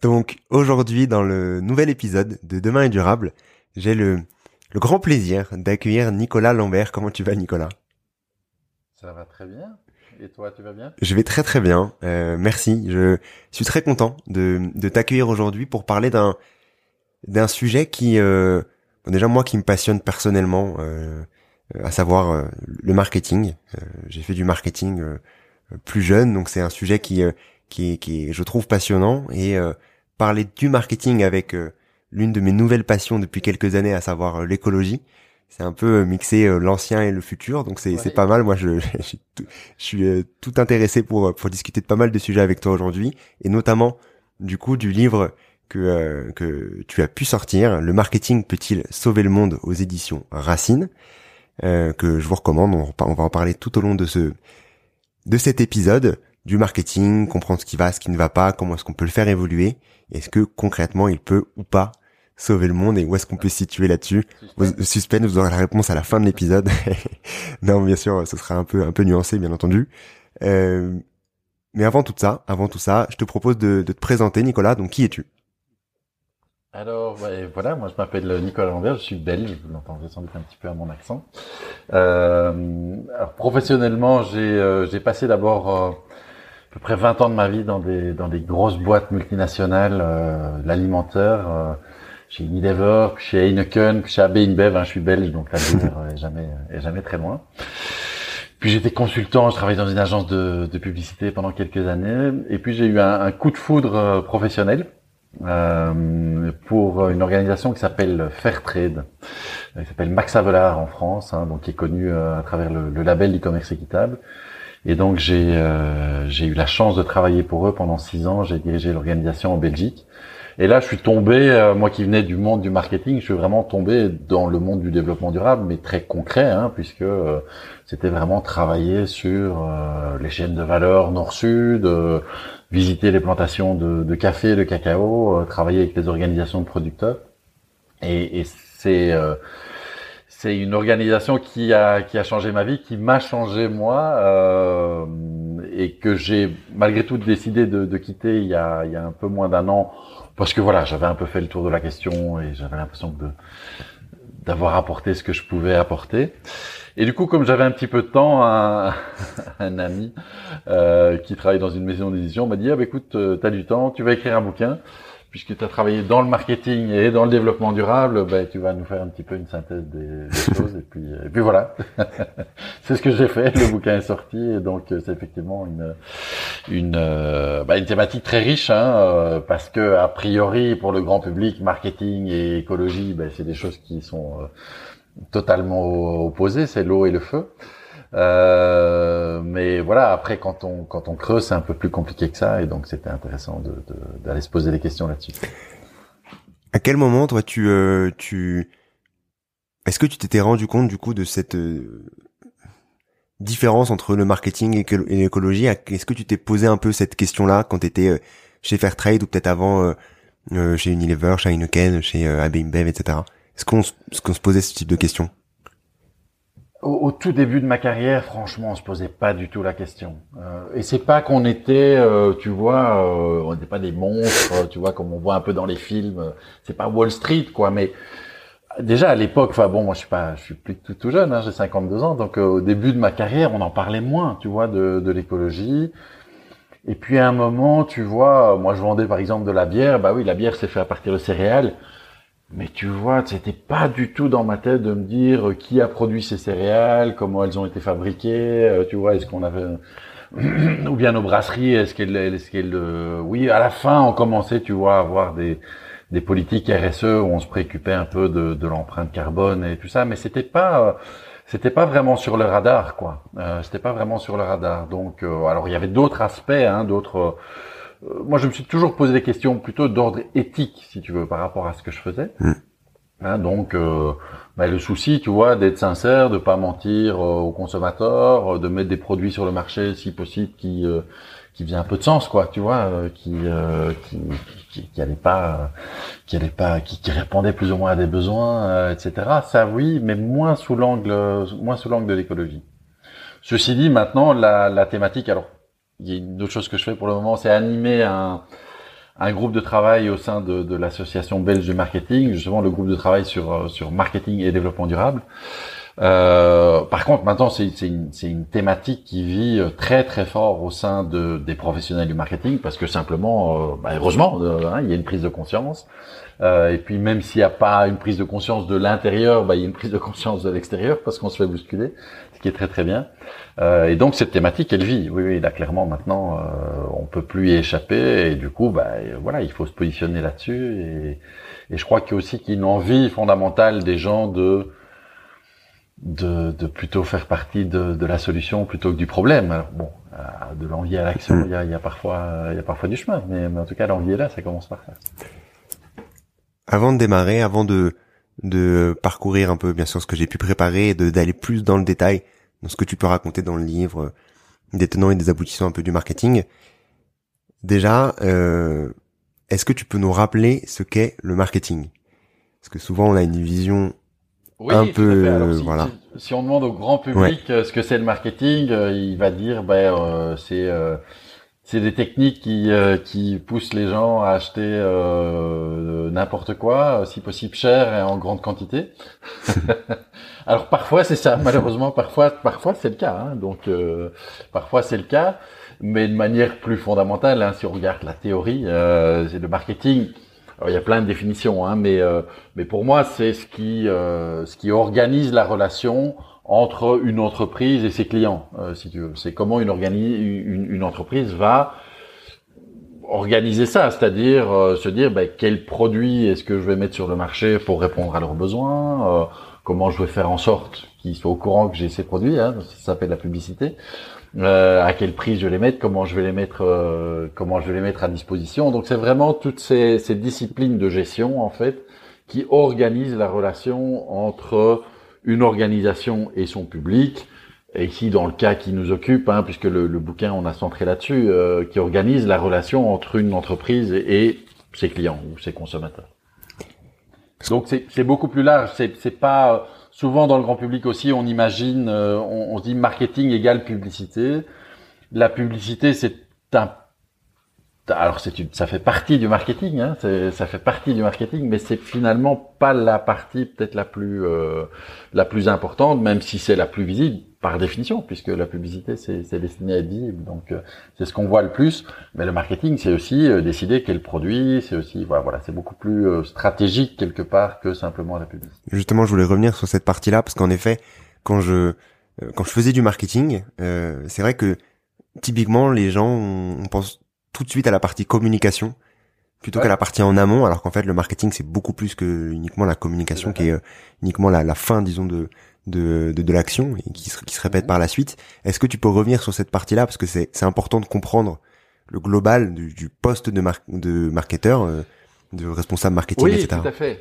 Donc aujourd'hui, dans le nouvel épisode de Demain est durable, j'ai le, le grand plaisir d'accueillir Nicolas Lambert. Comment tu vas Nicolas? Ça va très bien. Et toi, tu vas bien? Je vais très très bien. Euh, merci. Je suis très content de, de t'accueillir aujourd'hui pour parler d'un d'un sujet qui, euh, bon, déjà moi qui me passionne personnellement, euh, à savoir le marketing. J'ai fait du marketing plus jeune, donc c'est un sujet qui qui, qui je trouve passionnant et parler du marketing avec euh, l'une de mes nouvelles passions depuis quelques années, à savoir euh, l'écologie. C'est un peu euh, mixer l'ancien et le futur, donc c'est c'est pas mal. Moi, je, je, suis tout intéressé pour pour discuter de pas mal de sujets avec toi aujourd'hui, et notamment du coup du livre que que tu as pu sortir, le marketing peut-il sauver le monde aux éditions Racine, euh, que je vous recommande. On, on va en parler tout au long de ce de cet épisode du marketing, comprendre ce qui va, ce qui ne va pas, comment est-ce qu'on peut le faire évoluer, est-ce que concrètement il peut ou pas sauver le monde et où est-ce qu'on peut se situer là-dessus. Suspense, vous aurez la réponse à la fin de l'épisode. non, bien sûr, ce sera un peu un peu nuancé, bien entendu. Euh, mais avant tout ça, avant tout ça, je te propose de, de te présenter, Nicolas. Donc, qui es-tu? Alors voilà, moi je m'appelle Nicolas Lambert, je suis belge, vous l'entendez sans doute un petit peu à mon accent. Euh, alors professionnellement, j'ai euh, passé d'abord euh, à peu près 20 ans de ma vie dans des dans des grosses boîtes multinationales, euh, l'alimentaire, euh, chez Unilever, chez Heineken, chez AB InBev. Hein, je suis belge, donc la bière est jamais est jamais très loin. Puis j'étais consultant, je travaillais dans une agence de, de publicité pendant quelques années, et puis j'ai eu un, un, coup de foudre euh, professionnel euh, pour une organisation qui s'appelle Fairtrade, qui s'appelle Max Avelar en France, hein, donc qui est connu euh, à travers le, le label e-commerce équitable. Et donc j'ai euh, j'ai eu la chance de travailler pour eux pendant six ans. J'ai dirigé l'organisation en Belgique. Et là, je suis tombé, euh, moi qui venais du monde du marketing, je suis vraiment tombé dans le monde du développement durable, mais très concret, hein, puisque euh, c'était vraiment travailler sur euh, les chaînes de valeur nord-sud, visiter les plantations de, de café, de cacao, travailler avec les organisations de producteurs. Et, et c'est c'est une organisation qui a qui a changé ma vie, qui m'a changé moi, euh, et que j'ai malgré tout décidé de, quitter il y a il y a un peu moins d'un an parce que voilà j'avais un peu fait le tour de la question et j'avais l'impression d'avoir apporté ce que je pouvais apporter. Et du coup, comme j'avais un petit peu de temps, un, ami euh, qui travaille dans une maison d'édition m'a dit ah, bah, écoute, euh, tu as du temps, tu vas écrire un bouquin puisque tu as travaillé dans le marketing et dans le développement durable, ben, tu vas nous faire un petit peu une synthèse des, des choses. Et puis, et puis voilà, c'est ce que j'ai fait. Le bouquin est sorti et donc euh, c'est effectivement une une, euh, bah, une thématique très riche, hein, euh, parce que a priori pour le grand public, marketing et écologie, ben, c'est des choses qui sont totalement opposées, c'est l'eau et le feu. Euh, mais voilà, après quand on quand on creuse, c'est un peu plus compliqué que ça, et donc c'était intéressant d'aller se poser des questions là-dessus. À quel moment, toi, tu euh, tu est-ce que tu t'étais rendu compte du coup de cette euh, différence entre le marketing et, l'écologie? Est-ce que tu t'es posé un peu cette question-là quand tu étais chez Fairtrade ou peut-être avant euh, chez Unilever, chez Heineken, chez euh, AB InBev, etc. Est-ce qu'on se posait ce type de questions? Au, tout début de ma carrière, franchement, on se posait pas du tout la question. Euh, et c'est pas qu'on était, euh, tu vois, euh, on n'était pas des monstres, tu vois, comme on voit un peu dans les films. C'est pas Wall Street, quoi. Mais déjà à l'époque, enfin bon, moi je suis pas, je suis plus tout, tout jeune, hein, j'ai 52 ans, donc au début de ma carrière, on en parlait moins, tu vois, de, de l'écologie. Et puis à un moment, tu vois, moi je vendais par exemple de la bière, bah oui, la bière c'est fait à partir de céréales. Mais tu vois, c'était pas du tout dans ma tête de me dire euh, qui a produit ces céréales, comment elles ont été fabriquées, euh, tu vois, est-ce qu'on avait ou bien nos brasseries, est-ce qu'elles, est-ce qu'elles, euh, oui, à la fin, on commençait, tu vois, à avoir des des politiques RSE où on se préoccupait un peu de, de l'empreinte carbone et tout ça, mais c'était pas c'était pas vraiment sur le radar, quoi. Euh, c'était pas vraiment sur le radar. Donc, alors il y avait d'autres aspects, hein, d'autres euh, moi, je me suis toujours posé des questions plutôt d'ordre éthique, si tu veux, par rapport à ce que je faisais. Mm. Hein, donc, euh, bah, le souci, tu vois, d'être sincère, de pas mentir euh, aux consommateurs, de mettre des produits sur le marché, si possible, qui qui faisait un peu de sens, quoi, tu vois, qui, qui, qui qui allait pas, qui allait pas, qui, qui répondait plus ou moins à des besoins, etc. Ça, oui, mais moins sous l'angle, moins sous l'angle de l'écologie. Ceci dit, maintenant, la, la thématique, alors il y a une autre chose que je fais pour le moment, c'est animer un, un groupe de travail au sein de, de l'association belge de marketing, justement le groupe de travail sur, euh, sur marketing et développement durable. Euh, par contre, maintenant, c'est une, une, thématique qui vit euh, très très fort au sein de, des professionnels du marketing parce que simplement, euh, bah, heureusement, hein, il y a une prise de conscience. Et puis même s'il n'y a pas une prise de conscience de l'intérieur, bah, il y a une prise de conscience de l'extérieur parce qu'on se fait bousculer, qui est très très bien. Euh, et donc cette thématique, elle vit. Oui, oui, là clairement maintenant, euh, on peut plus y échapper. Et du coup, bah, voilà, il faut se positionner là-dessus. Et, et, je crois qu'il y a aussi qu'il y a une envie fondamentale des gens de de, de plutôt faire partie de, de, la solution plutôt que du problème. Alors, bon, euh, de l'envie à l'action, mm. il y a, y a, parfois il y a parfois du chemin, mais, mais en tout cas l'envie est là, ça commence par ça. Avant de démarrer, avant de de parcourir un peu bien sûr ce que j'ai pu préparer et d'aller plus dans le détail dans ce que tu peux raconter dans le livre, euh, des tenants et des aboutissants un peu du marketing. Déjà, euh, est-ce que tu peux nous rappeler ce qu'est le marketing? Parce que souvent on a une vision un peu, euh, si, voilà. Si, on demande au grand public euh, ce que c'est le marketing, il va dire, ben c'est c'est des techniques qui, qui poussent les gens à acheter euh, n'importe quoi, si possible cher et en grande quantité. Alors parfois c'est ça, malheureusement parfois parfois c'est le cas. Hein. donc euh, parfois c'est le cas, mais de manière plus fondamentale, hein, si on regarde la théorie, euh, c'est le marketing. Alors, il y a plein de définitions, hein, mais euh, mais pour moi c'est ce qui ce qui organise la relation entre une entreprise et ses clients, si tu veux. C'est comment une, une, une entreprise va organiser ça, c'est-à-dire se dire ben, quel produit est-ce que je vais mettre sur le marché pour répondre à leurs besoins, comment je vais faire en sorte qu'ils soient au courant que j'ai ces produits, hein, ça s'appelle la publicité, euh, à quel prix je vais les mettre, comment je vais les mettre, euh, comment je vais les mettre à disposition. Donc c'est vraiment toutes ces, ces, disciplines de gestion en fait qui organisent la relation entre une organisation et son public. Et ici, dans le cas qui nous occupe, hein, puisque le, le, bouquin on a centré là-dessus, euh, qui organise la relation entre une entreprise et ses clients ou ses consommateurs. Donc c'est beaucoup plus large. C'est pas souvent dans le grand public aussi. On imagine, euh, on, on, dit marketing égale publicité. La publicité, c'est un alors c'est ça fait partie du marketing, hein, ça fait partie du marketing, mais c'est finalement pas la partie peut-être la plus euh, la plus importante, même si c'est la plus visible par définition, puisque la publicité c'est destiné à être visible, donc euh, c'est ce qu'on voit le plus. Mais le marketing, c'est aussi euh, décider quel produit, c'est aussi voilà, voilà c'est beaucoup plus stratégique quelque part que simplement la publicité. Justement, je voulais revenir sur cette partie-là parce qu'en effet, quand je quand je faisais du marketing, c'est vrai que typiquement les gens on pense tout de suite à la partie communication plutôt qu'à la partie en amont, alors qu'en fait le marketing c'est beaucoup plus que uniquement la communication qui est euh, uniquement la, la, fin disons de de, de, de l'action et qui se, qui se répète par la suite. Est-ce que tu peux revenir sur cette partie-là? Parce que c'est c'est important de comprendre le global du, du poste de mar de marketeur, euh, de responsable marketing, oui, etc. Oui, tout à fait.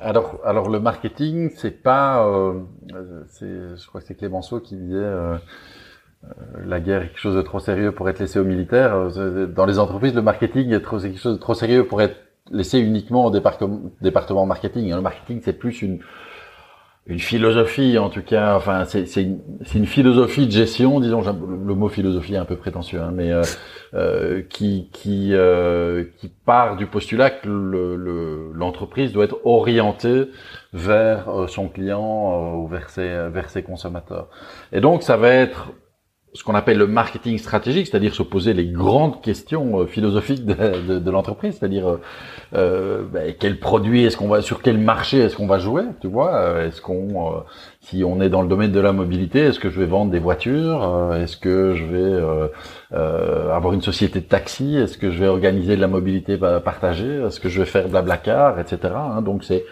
Alors alors le marketing c'est pas, euh, c'est je crois que c'est Clémenceau qui disait euh, la guerre est quelque chose de trop sérieux pour être laissé aux militaires. Euh, dans les entreprises, le marketing est trop, quelque chose de trop sérieux pour être laissé uniquement au département, département marketing. Le marketing, c'est plus une une philosophie en tout cas enfin c'est une, une, philosophie de gestion disons le mot philosophie est un peu prétentieux hein, mais euh, euh, qui qui euh, qui part du postulat que l'entreprise le, doit être orientée vers euh, son client euh, ou vers ses vers ses consommateurs et donc ça va être ce qu'on appelle le marketing stratégique, c'est-à-dire se poser les grandes questions euh, philosophiques de, de, de l'entreprise, c'est-à-dire euh, euh ben, quel produit est-ce qu'on va, sur quel marché est-ce qu'on va jouer, tu vois euh, Est-ce qu'on, si on est dans le domaine de la mobilité, est-ce que je vais vendre des voitures Est-ce que je vais avoir une société de taxi Est-ce que je vais organiser de la mobilité partagée Est-ce que je vais faire blablacar, etc. Hein Donc c'est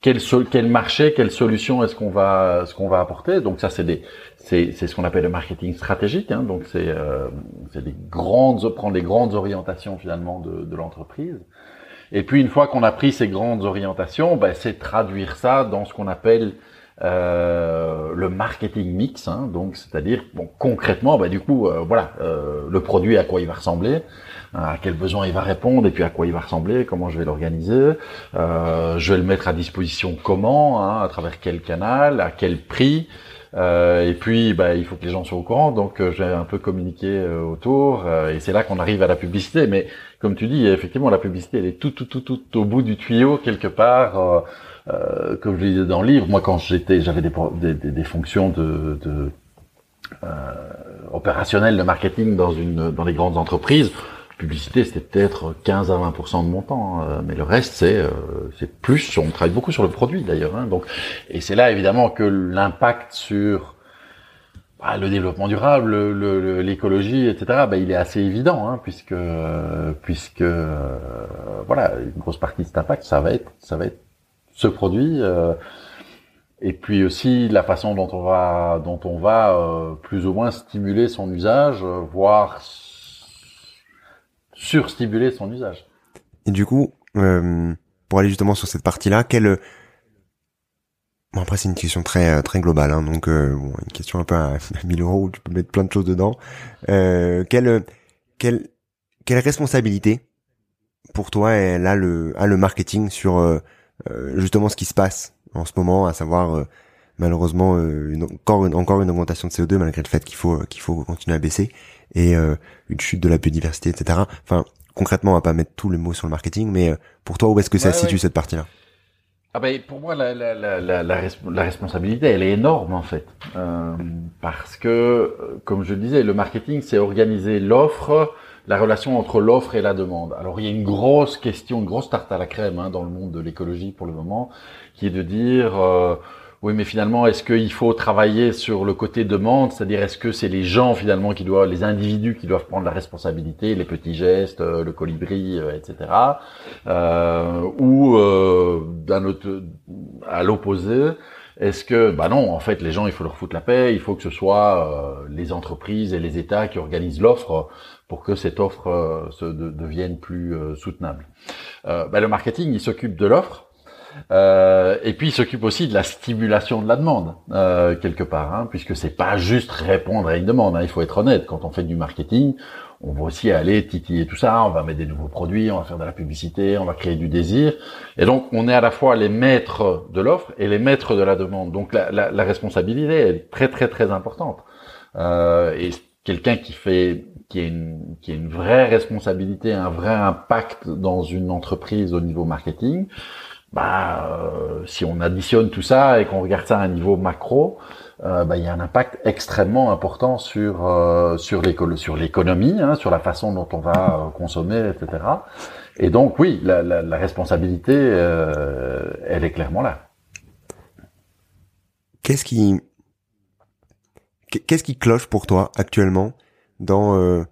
quel, quel marché, quelle solution est-ce qu'on va, ce qu'on va apporter Donc ça, c'est des, c'est, ce qu'on appelle le marketing stratégique. Hein, donc c'est, euh, des grandes, prendre les grandes orientations finalement de, l'entreprise. Et puis une fois qu'on a pris ces grandes orientations, ben, c'est traduire ça dans ce qu'on appelle euh, le marketing mix. Hein, donc c'est-à-dire concrètement, ben, du coup, euh, voilà, euh, le produit à quoi il va ressembler, à quel besoin il va répondre et puis à quoi il va ressembler, comment je vais l'organiser, je vais le mettre à disposition comment, hein, à travers quel canal, à quel prix. Euh, et puis, bah, il faut que les gens soient au courant, donc euh, j'ai un peu communiqué euh, autour, euh, et c'est là qu'on arrive à la publicité. Mais comme tu dis, effectivement, la publicité, elle est tout, tout, tout, tout au bout du tuyau quelque part. comme je disais dans le livre, moi, quand j'étais, j'avais des, des, des, fonctions de, de opérationnelles de marketing dans une, dans les grandes entreprises publicité, c'était peut-être 15 à 20% de mon temps, hein. mais le reste, c'est euh, c'est plus. On travaille beaucoup sur le produit d'ailleurs. Hein, donc, et c'est là évidemment que l'impact sur bah, le développement durable, l'écologie, etc. Bah, il est assez évident, hein, puisque puisque euh, voilà, une grosse partie de cet impact, ça va être ça va être ce produit. Euh, et puis aussi la façon dont on va dont on va plus ou moins stimuler son usage, voire surstimuler son usage. Et du coup, euh, pour aller justement sur cette partie-là, quelle Bon après c'est une question très euh, très globale, hein, donc euh, une question un peu à, 1000 euros où tu peux mettre plein de choses dedans. Euh, quelle quelle quelle responsabilité pour toi est là le a le marketing sur euh, justement ce qui se passe en ce moment, à savoir malheureusement une, encore une, encore une augmentation de CO2 malgré le fait qu'il faut qu'il faut continuer à baisser et euh, une chute de la biodiversité, etc. Enfin, concrètement, on va pas mettre tous les mots sur le marketing, mais euh, pour toi, où est-ce que ça se situe cette partie-là? Ah ben, pour moi, la, la, la, la, responsabilité, elle est énorme en fait, euh, parce que, comme je disais, le marketing, c'est organiser l'offre, la relation entre l'offre et la demande. Alors, il y a une grosse question, une grosse tarte à la crème hein, dans le monde de l'écologie pour le moment, qui est de dire euh, oui, mais finalement, est-ce qu'il faut travailler sur le côté demande, c'est-à-dire est-ce que c'est les gens finalement qui doivent, les individus qui doivent prendre la responsabilité, les petits gestes, euh, le colibri, euh, etc. Euh, ou euh, d'un autre, à l'opposé, est-ce que, bah non, en fait, les gens, il faut leur foutre la paix, il faut que ce soit les entreprises et les États qui organisent l'offre pour que cette offre se devienne plus soutenable. Bah, le marketing, il s'occupe de l'offre euh, et puis il s'occupe aussi de la stimulation de la demande euh, quelque part, hein, puisque c'est pas juste répondre à une demande. Hein, il faut être honnête. Quand on fait du marketing, on va aussi aller titiller tout ça. On va mettre des nouveaux produits, on va faire de la publicité, on va créer du désir. Et donc on est à la fois les maîtres de l'offre et les maîtres de la demande. Donc la, la, la responsabilité est très très très importante. Euh, et quelqu'un qui fait qui a une qui a une vraie responsabilité, un vrai impact dans une entreprise au niveau marketing bah, euh, si on additionne tout ça et qu'on regarde ça à un niveau macro, euh, bah, il y a un impact extrêmement important sur euh, sur l'économie, hein, sur la façon dont on va euh, consommer, etc. Et donc oui, la, la, la responsabilité, elle est clairement là. Qu'est-ce qui qu'est-ce qui cloche pour toi actuellement dans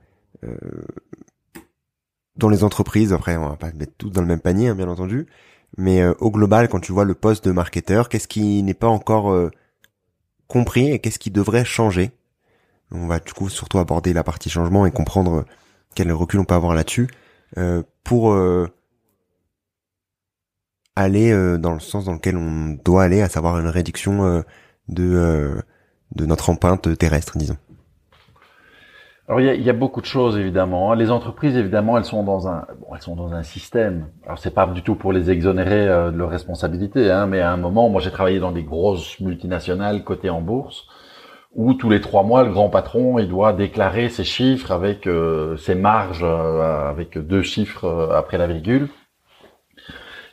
dans les entreprises? Après, on va pas mettre tout dans le même panier, hein, bien entendu mais euh, au global, quand tu vois le poste de marketeur, qu'est-ce qui n'est pas encore euh, compris et qu'est-ce qui devrait changer? On va du coup surtout aborder la partie changement et comprendre quel recul on peut avoir là-dessus euh, pour aller dans le sens dans lequel on doit aller, à savoir une réduction de de notre empreinte terrestre, disons. Alors il y, a, il y, a, beaucoup de choses évidemment. Les entreprises évidemment elles sont dans un bon, elles sont dans un système. Alors c'est pas du tout pour les exonérer euh, de leurs responsabilités, hein, mais à un moment, moi j'ai travaillé dans des grosses multinationales cotées en bourse où tous les trois mois le grand patron il doit déclarer ses chiffres avec euh, ses marges euh, avec deux chiffres après la virgule.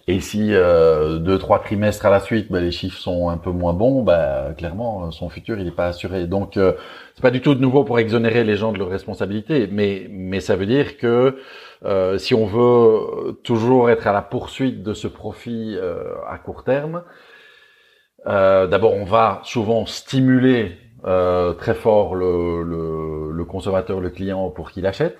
Et si euh, deux trois trimestres à la suite, bah, les chiffres sont un peu moins bons, bah, clairement son futur il n'est pas assuré. Donc euh, c'est pas du tout de nouveau pour exonérer les gens de leurs responsabilités, mais mais ça veut dire que euh, si on veut toujours être à la poursuite de ce profit euh, à court terme, euh, d'abord on va souvent stimuler très fort le, le, le consommateur, le client pour qu'il achète.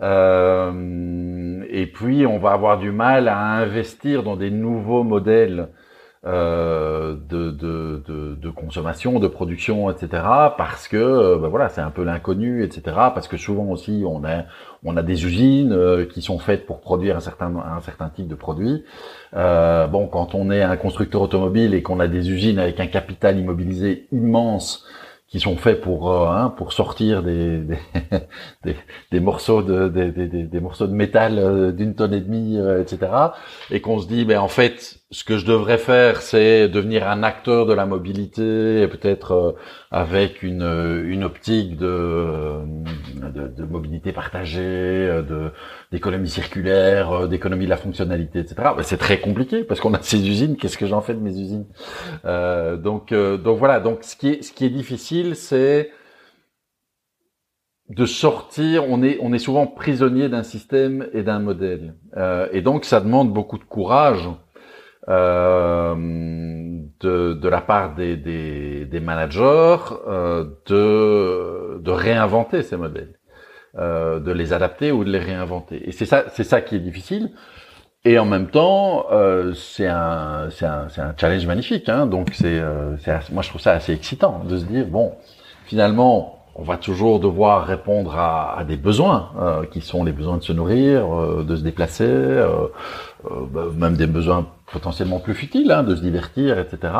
Euh, et puis, on va avoir du mal à investir dans des nouveaux modèles euh, de, de, de, de, consommation, de production, etc. Parce que euh, ben voilà, c'est un peu l'inconnu, etc. Parce que souvent aussi, on a on a des usines euh, qui sont faites pour produire un certain un certain type de produit. Euh, bon, quand on est un constructeur automobile et qu'on a des usines avec un capital immobilisé immense qui sont faits pour euh, hein, pour sortir des des, des, morceaux de des, des, morceaux de métal euh, d'une tonne et demie, euh, etc. Et qu'on se dit, ben en fait, ce que je devrais faire, c'est devenir un acteur de la mobilité, et peut-être avec une une optique de de, de mobilité partagée, de d'économie circulaire, d'économie de la fonctionnalité, etc. Ben, c'est très compliqué parce qu'on a ces usines. Qu'est-ce que j'en fais de mes usines? Donc donc voilà. Donc ce qui est ce qui est difficile c'est de sortir, on est, on est souvent prisonnier d'un système et d'un modèle. Euh, et donc ça demande beaucoup de courage euh, de, de, la part des, des, des managers euh, de, de réinventer ces modèles, euh, de les adapter ou de les réinventer. Et c'est ça, c'est ça qui est difficile. Et en même temps, euh, c'est un, un, un, challenge magnifique. Hein. Donc c'est, euh, moi je trouve ça assez excitant de se dire bon, finalement, on va toujours devoir répondre à, à des besoins euh, qui sont les besoins de se nourrir, euh, de se déplacer, euh, bah, même des besoins potentiellement plus futiles, hein, de se divertir, etc.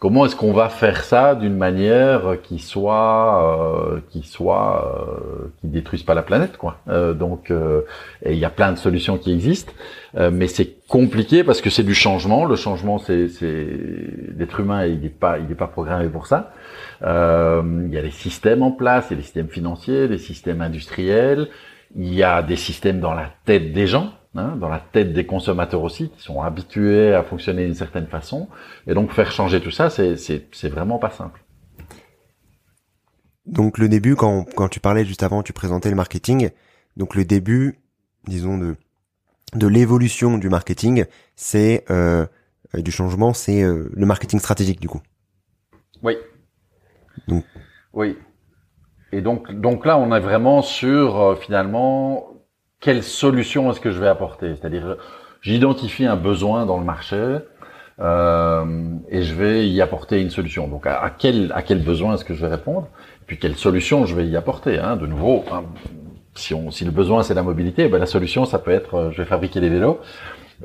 Comment est-ce qu'on va faire ça d'une manière qui soit, euh, qui soit, euh, qui détruise pas la planète, quoi. Euh, donc, il y a plein de solutions qui existent, mais c'est compliqué parce que c'est du changement. Le changement, c'est, c'est l'être humain, il n'est pas, il n'est pas programmé pour ça. Il y a des systèmes en place, il y a des systèmes financiers, des systèmes industriels. Il y a des systèmes dans la tête des gens. Hein, dans la tête des consommateurs aussi, qui sont habitués à fonctionner d'une certaine façon. Et donc faire changer tout ça, c'est vraiment pas simple. Donc le début, quand, quand tu parlais juste avant, tu présentais le marketing. Donc le début, disons de de l'évolution du marketing, c'est euh, du changement, c'est euh, le marketing stratégique du coup. Oui. Donc. Oui. Et donc donc là, on est vraiment sur euh, finalement quelle solution est-ce que je vais apporter? C'est-à-dire, j'identifie un besoin dans le marché euh, et je vais y apporter une solution. Donc, à, quel à quel besoin est-ce que je vais répondre? Puis, quelle solution je vais y apporter hein? De nouveau, hein, si, on, si le besoin c'est la mobilité, ben, la solution ça peut être, euh, je vais fabriquer des vélos.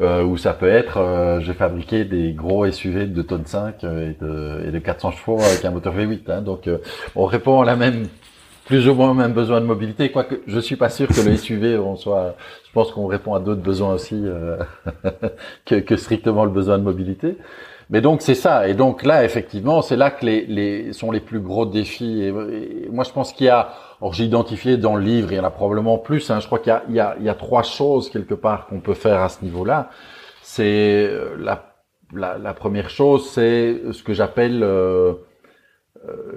Euh, ou ça peut être, euh, je vais fabriquer des gros SUV de 2 tonnes 5 et de, et de 400 chevaux avec un moteur V8. Hein. Donc, on répond à la même plus ou moins même besoin de mobilité, quoique je suis pas sûr que le SUV on soit. Je pense qu'on répond à d'autres besoins aussi euh, que, que, strictement le besoin de mobilité. Mais donc c'est ça. Et donc là, effectivement, c'est là que les, les sont les plus gros défis. Et, moi, je pense qu'il y a. Or, j'ai identifié dans le livre, il y en a probablement plus. Hein, je crois qu'il y a, y, y a trois choses quelque part qu'on peut faire à ce niveau-là. C'est euh, la, la, la, première chose, c'est ce que j'appelle euh,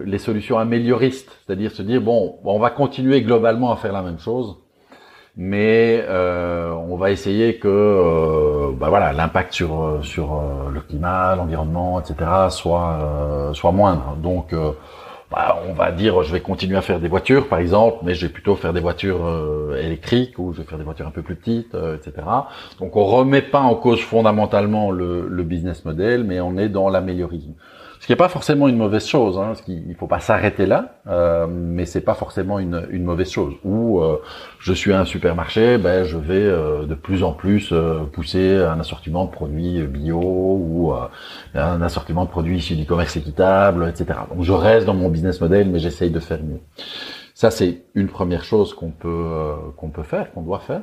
les solutions amélioristes, c'est-à-dire se dire bon, on va continuer globalement à faire la même chose, mais euh, on va essayer que euh, bah voilà l'impact sur sur le climat, l'environnement, etc. soit soit moindre. Donc bah, on va dire je vais continuer à faire des voitures par exemple, mais je vais plutôt faire des voitures électriques ou je vais faire des voitures un peu plus petites, etc. Donc on remet pas en cause fondamentalement le, le business model, mais on est dans l'améliorisme. Ce qui n'est pas forcément une mauvaise chose. Hein, il faut pas s'arrêter là, euh, mais c'est pas forcément une, mauvaise chose. Ou euh, je suis à un supermarché, ben je vais euh, de plus en plus euh, pousser un assortiment de produits bio ou un assortiment de produits issus du commerce équitable, etc. Donc je reste dans mon business model, mais j'essaye de faire mieux. Ça, c'est une première chose qu'on peut qu'on peut faire, qu'on doit faire.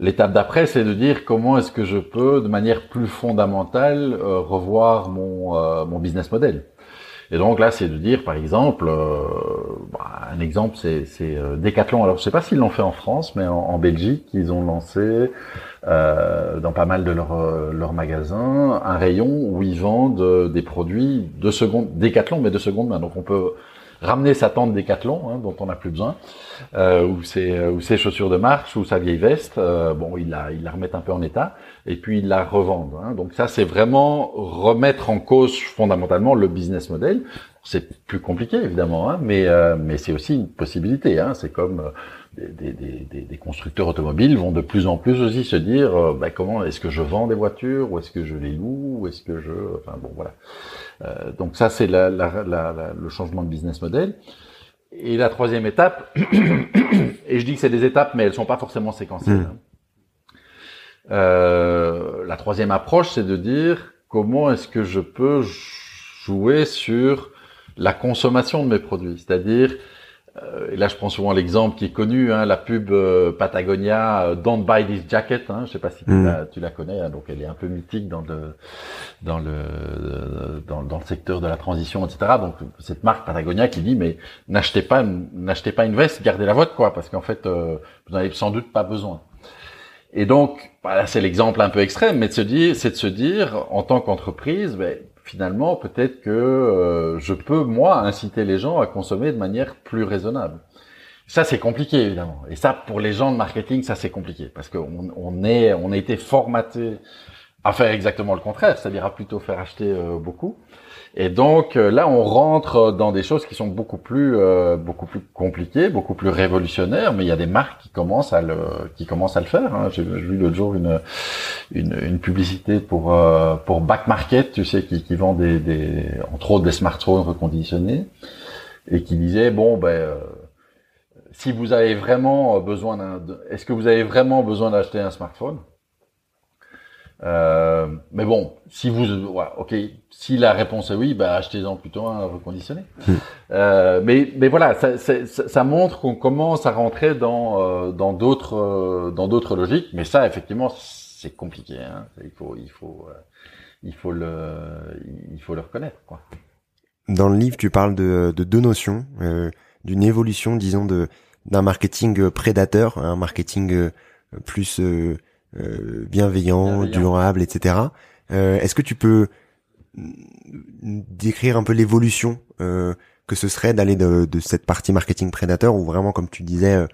L'étape d'après, c'est de dire comment est-ce que je peux, de manière plus fondamentale, euh, revoir mon euh, mon business model. Et donc là, c'est de dire, par exemple, bah, un exemple, c'est Decathlon. Alors, je sais pas s'ils l'ont fait en France, mais en, Belgique, ils ont lancé euh, dans pas mal de leurs leur magasins, un rayon où ils vendent euh, des produits de seconde, décathlon, mais de seconde main. Donc on peut ramener sa tente décathlon, hein, dont on n'a plus besoin, euh, ou, ses, ou ses chaussures de marche, ou sa vieille veste. Euh, bon, ils la, la remettent un peu en état, et puis ils la revendent. Hein. Donc ça, c'est vraiment remettre en cause fondamentalement le business model. C'est plus compliqué évidemment, hein, mais euh, mais c'est aussi une possibilité. Hein. C'est comme des, constructeurs automobiles vont de plus en plus aussi se dire euh, bah, comment est-ce que je vends des voitures ou est-ce que je les loue ou est-ce que je enfin bon voilà euh, donc ça c'est la, la, la, le changement de business model. Et la troisième étape et je dis que c'est des étapes mais elles sont pas forcément séquentielles mmh. euh, la troisième approche c'est de dire comment est-ce que je peux jouer sur la consommation de mes produits. C'est-à-dire et là, je prends souvent l'exemple qui est connu, hein, la pub euh, Patagonia euh, Don't Buy This Jacket. Hein, je sais pas si tu, mm. la, tu la, connais. Hein, donc, elle est un peu mythique dans le dans le dans, dans, le secteur de la transition, etc. Donc, cette marque Patagonia qui dit mais n'achetez pas n'achetez pas une veste, gardez la vôtre, quoi, parce qu'en fait, vous n'en avez sans doute pas besoin. Et donc, voilà, c'est l'exemple un peu extrême, mais de se dire, c'est de se dire, en tant qu'entreprise, ben, finalement, peut-être que euh, je peux, moi, inciter les gens à consommer de manière plus raisonnable. Ça, c'est compliqué, évidemment. Et ça, pour les gens de marketing, ça, c'est compliqué. Parce qu'on on est, on a été formaté à faire exactement le contraire, c'est-à-dire à plutôt faire acheter euh, beaucoup. Et donc euh, là, on rentre dans des choses qui sont beaucoup plus, euh, beaucoup plus compliquées, beaucoup plus révolutionnaires. Mais il y a des marques qui commencent à le, qui commencent à le faire. Hein. J'ai vu l'autre jour une, une, une, publicité pour euh, pour Back Market, tu sais, qui, qui vend des, des, entre autres des smartphones reconditionnés, et qui disait bon ben si vous avez vraiment besoin d'un, est-ce que vous avez vraiment besoin d'acheter un smartphone? Euh, mais bon, si vous, voilà, ok, si la réponse est oui, bah achetez-en plutôt un reconditionné. Hmm. Euh, mais, mais voilà, ça, ça, ça montre qu'on commence à rentrer dans euh, dans d'autres euh, dans d'autres logiques. Mais ça, effectivement, c'est compliqué. Hein. Il faut il faut il faut le il faut le reconnaître. Quoi. Dans le livre, tu parles de, de deux notions, d'une évolution, disons, de d'un marketing prédateur, un marketing plus euh, bienveillant, durable, etc. Euh, est-ce que tu peux décrire un peu l'évolution euh, que ce serait d'aller de, de, cette partie marketing prédateur où vraiment, comme tu disais,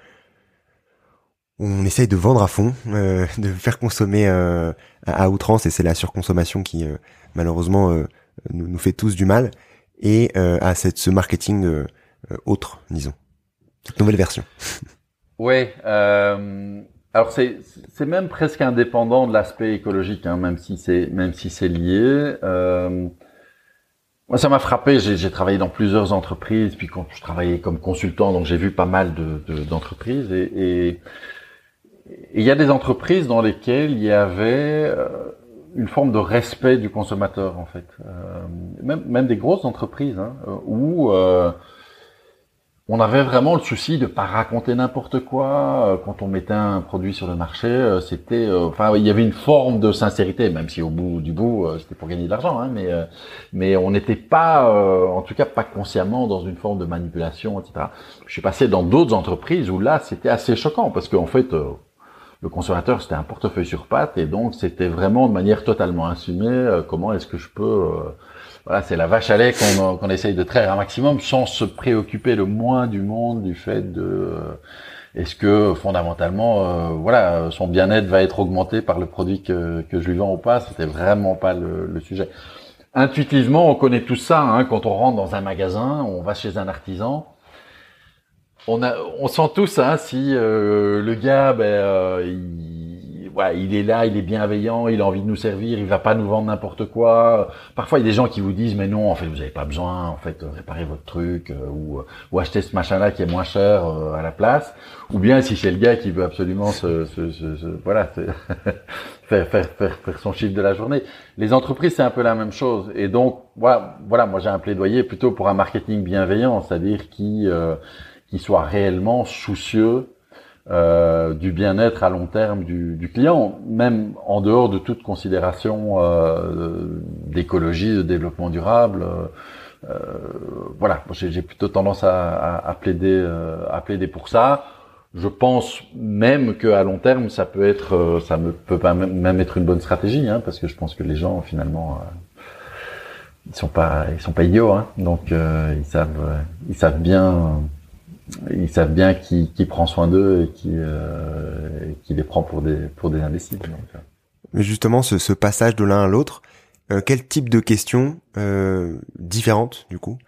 on essaye de vendre à fond, de faire consommer à, outrance, et c'est la surconsommation qui malheureusement nous, nous, fait tous du mal, et à cette, ce marketing autre, disons, cette nouvelle version. Ouais. Alors c'est c'est même presque indépendant de l'aspect écologique, hein, même si c'est même si c'est lié. Euh, moi, ça m'a frappé. J'ai travaillé dans plusieurs entreprises, puis quand je travaillais comme consultant, donc j'ai vu pas mal de d'entreprises et, et il y a des entreprises dans lesquelles il y avait euh, une forme de respect du consommateur en fait, euh, même même des grosses entreprises hein, où euh, on avait vraiment le souci de pas raconter n'importe quoi euh, quand on mettait un produit sur le marché. Euh, c'était, euh, enfin, il y avait une forme de sincérité, même si au bout du bout, c'était pour gagner de l'argent, hein, mais mais on n'était pas, en tout cas, pas consciemment dans une forme de manipulation, etc. Je suis passé dans d'autres entreprises où là, c'était assez choquant parce qu'en fait, le consommateur c'était un portefeuille sur pattes et donc c'était vraiment de manière totalement assumée. comment est-ce que je peux voilà, c'est la vache à lait qu'on qu'on essaye de traire un maximum sans se préoccuper le moins du monde du fait de euh, est-ce que fondamentalement euh, voilà son bien-être va être augmenté par le produit que, que je lui vends ou pas? C'était vraiment pas le, sujet. Intuitivement on connaît tout ça hein, quand on rentre dans un magasin on va chez un artisan. On a on sent tous hein, si euh, le gars ben il ouais, il est là, il est bienveillant, il a envie de nous servir, il va pas nous vendre n'importe quoi. Parfois, il y a des gens qui vous disent, mais non, en fait, vous avez pas besoin, en fait, réparer votre truc ou, ou acheter ce machin-là qui est moins cher à la place. Ou bien si c'est le gars qui veut absolument se, se, se, voilà, faire, faire, faire, faire, son chiffre de la journée. Les entreprises, c'est un peu la même chose. Et donc, voilà, voilà moi j'ai un plaidoyer plutôt pour un marketing bienveillant, c'est-à-dire qui, euh, qui soit réellement soucieux euh, du bien-être à long terme du, du, client, même en dehors de toute considération euh, d'écologie, de développement durable. Euh, voilà, j'ai plutôt tendance à, à, à plaider, euh, à plaider pour ça. Je pense même qu'à long terme, ça peut être, euh, ça peut pas même être une bonne stratégie, hein, parce que je pense que les gens finalement, euh, ils sont pas, ils sont pas idiots, hein, donc euh, ils savent, ils savent bien, ils savent bien qui, qui prend soin d'eux et qui, qui les prend pour des pour des imbéciles. Mais justement, ce, ce passage de l'un à l'autre, quel type de questions différentes du coup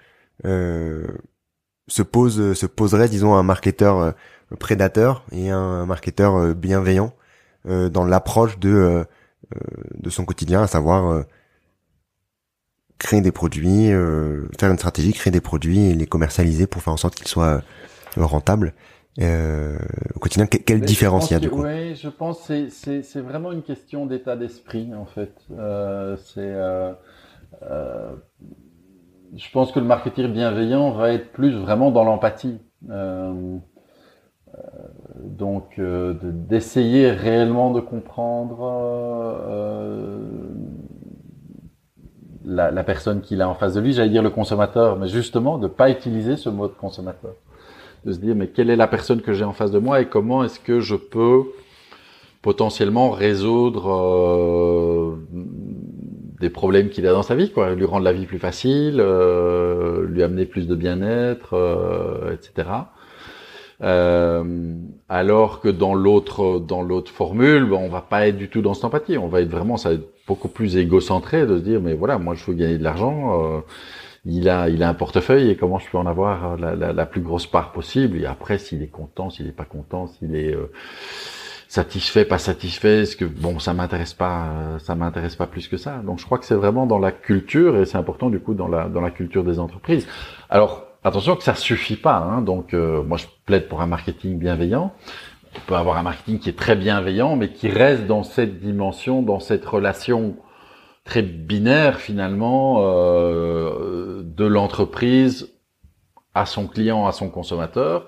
se pose se poserait, disons, un marketeur prédateur et un marketeur euh, bienveillant euh, dans l'approche de euh, de son quotidien, à savoir créer des produits, faire une stratégie, créer des produits et les commercialiser pour faire en sorte qu'ils soient rentables. au quotidien, quelle différence il y a du coup? Oui, je pense que c'est vraiment une question d'état d'esprit en fait. Euh, c'est euh, je pense que le marketing bienveillant va être plus vraiment dans l'empathie. Euh, donc euh, d'essayer réellement de comprendre euh, la, la, personne qu'il a en face de lui, j'allais dire le consommateur, mais justement de pas utiliser ce mot de consommateur, de se dire mais quelle est la personne que j'ai en face de moi et comment est-ce que je peux potentiellement résoudre euh, des problèmes qu'il a dans sa vie, quoi, lui rendre la vie plus facile, euh, lui amener plus de bien-être, euh, etc. Euh, alors que dans l'autre dans l'autre formule, ben, on va pas être du tout dans cette empathie. On va être vraiment, ça va être beaucoup plus égocentré de se dire, mais voilà, moi je veux gagner de l'argent. Euh, il a il a un portefeuille et comment je peux en avoir la, la, plus grosse part possible. Et après, s'il est content, s'il est pas content, s'il est euh, satisfait, pas satisfait, est-ce que bon, ça m'intéresse pas, ça m'intéresse pas plus que ça. Donc je crois que c'est vraiment dans la culture et c'est important du coup dans la dans la culture des entreprises. Alors Attention que ça suffit pas. Hein. Donc, euh, moi, je plaide pour un marketing bienveillant. On peut avoir un marketing qui est très bienveillant, mais qui reste dans cette dimension, dans cette relation très binaire finalement euh, de l'entreprise à son client, à son consommateur,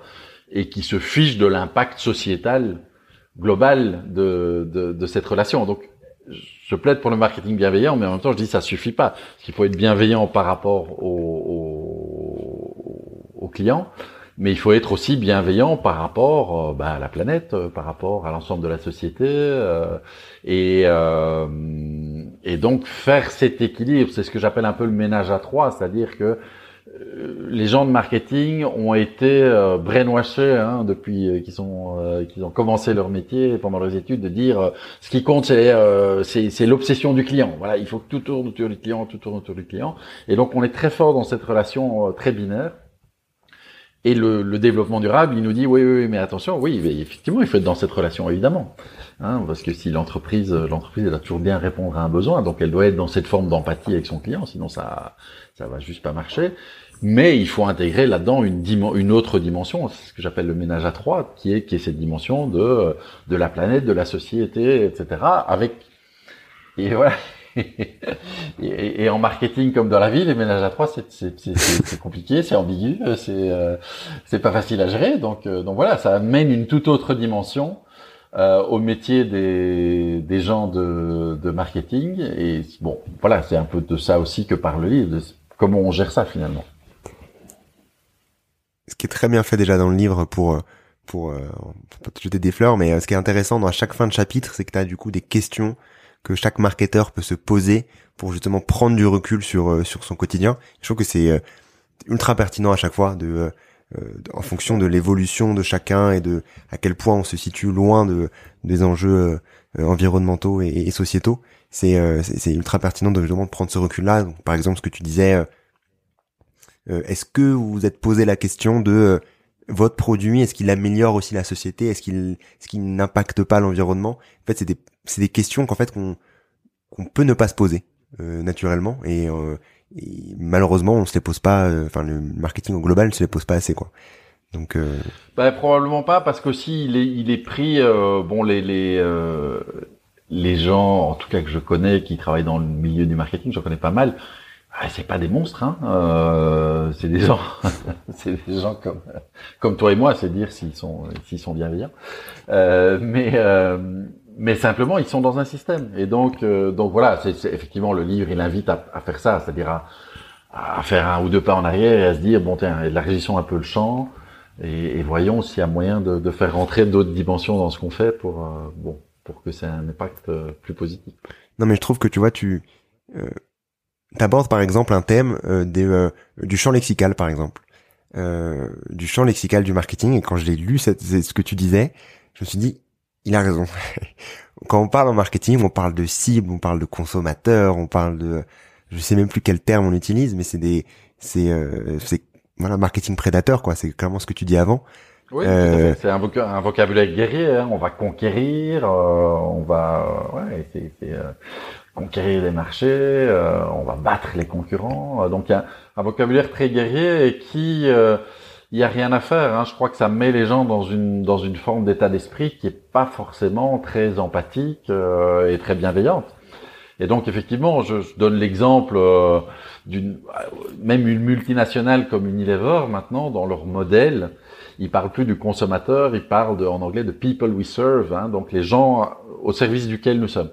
et qui se fiche de l'impact sociétal global de, de, de, cette relation. Donc, je plaide pour le marketing bienveillant, mais en même temps, je dis ça suffit pas. Parce qu'il faut être bienveillant par rapport aux, clients, mais il faut être aussi bienveillant par rapport euh, bah, à la planète, euh, par rapport à l'ensemble de la société, euh, et, et donc faire cet équilibre, c'est ce que j'appelle un peu le ménage à trois, c'est-à-dire que euh, les gens de marketing ont été euh, brainwashés hein, depuis euh, qu'ils sont euh, qu'ils ont commencé leur métier pendant leurs études de dire ce qui compte c'est c'est l'obsession du client. Voilà, il faut que tout tourne autour du client, tout tourne autour du client. Et donc on est très fort dans cette relation très binaire. Et le, le, développement durable, il nous dit oui, oui, mais attention, oui, effectivement, il faut être dans cette relation, évidemment, hein, parce que si l'entreprise, l'entreprise, elle toujours bien répondre à un besoin, donc elle doit être dans cette forme d'empathie avec son client, sinon ça, ça va juste pas marcher. Mais il faut intégrer là-dedans une, une autre dimension, c'est ce que j'appelle le ménage à trois, qui est, qui est cette dimension de, de la planète, de la société, etc. Avec et voilà. et, en marketing comme dans la vie, les ménages à trois, c'est compliqué, c'est ambigu, c'est euh, c'est pas facile à gérer. Donc euh, donc voilà, ça amène une toute autre dimension euh, au métier des, des gens de, de marketing. Et bon, voilà, c'est un peu de ça aussi que parle le livre, comment on gère ça finalement ce qui est très bien fait déjà dans le livre pour pour euh, te jeter des fleurs, mais euh, ce qui est intéressant dans chaque fin de chapitre, c'est que tu as du coup des questions que chaque marketeur peut se poser pour justement prendre du recul sur euh, sur son quotidien. Je trouve que c'est ultra pertinent à chaque fois de en fonction de l'évolution de chacun et de à quel point on se situe loin de des enjeux environnementaux et, sociétaux. C'est c'est ultra pertinent de justement prendre ce recul là. par exemple, ce que tu disais euh, est-ce que vous vous êtes posé la question de votre produit, est-ce qu'il améliore aussi la société, est-ce qu'il est-ce qu'il n'impacte pas l'environnement? En fait, c'est des c'est des questions qu'en fait qu'on qu'on peut ne pas se poser euh, naturellement et, euh, et, malheureusement on se les pose pas. euh, Enfin, le marketing au global ne se les pose pas assez quoi. Donc euh, Bah, probablement pas parce qu'aussi il est il est pris euh, bon les les euh, les gens en tout cas que je connais qui travaillent dans le milieu du marketing, je connais pas mal. Ah, c'est pas des monstres, hein. Euh, c'est des gens, c'est des gens comme comme toi et moi, c'est dire s'ils sont s'ils sont bienveillants. Euh, mais mais simplement ils sont dans un système et donc euh, donc voilà, c'est c'est- effectivement le livre il invite à, à faire ça, c'est-à-dire à, à faire un ou deux pas en arrière et à se dire bon tiens, élargissons un peu le champ et, et voyons s'il y a moyen de, de faire rentrer d'autres dimensions dans ce qu'on fait pour euh, bon pour que ait un impact euh, plus positif. non, mais je trouve que tu vois, tu euh, t'abordes par exemple un thème euh, des, euh, du champ lexical par exemple, du champ lexical du marketing. Et quand je l'ai lu, c'est c'est ce que tu disais, je me suis dit, il a raison. quand on parle en marketing, on parle de cible, on parle de consommateur, on parle de, je sais même plus quel terme on utilise, mais c'est des, c'est, euh, c'est voilà, marketing prédateur quoi. C'est clairement ce que tu dis avant. Oui, Euh, c'est un, voca- un vocabulaire guerrier. hein. On va conquérir, euh, on va ouais, c'est, c'est, euh, conquérir les marchés, euh, on va battre les concurrents. Donc il y a un vocabulaire très guerrier et qui euh, il y a rien à faire. Hein. Je crois que ça met les gens dans une dans une forme d'état d'esprit qui est pas forcément très empathique euh, et très bienveillante. Et donc effectivement, je, je donne l'exemple euh, d'une même une multinationale comme Unilever maintenant dans leur modèle, ils parlent plus du consommateur, ils parlent en anglais de people we serve, hein, donc les gens au service duquel nous sommes.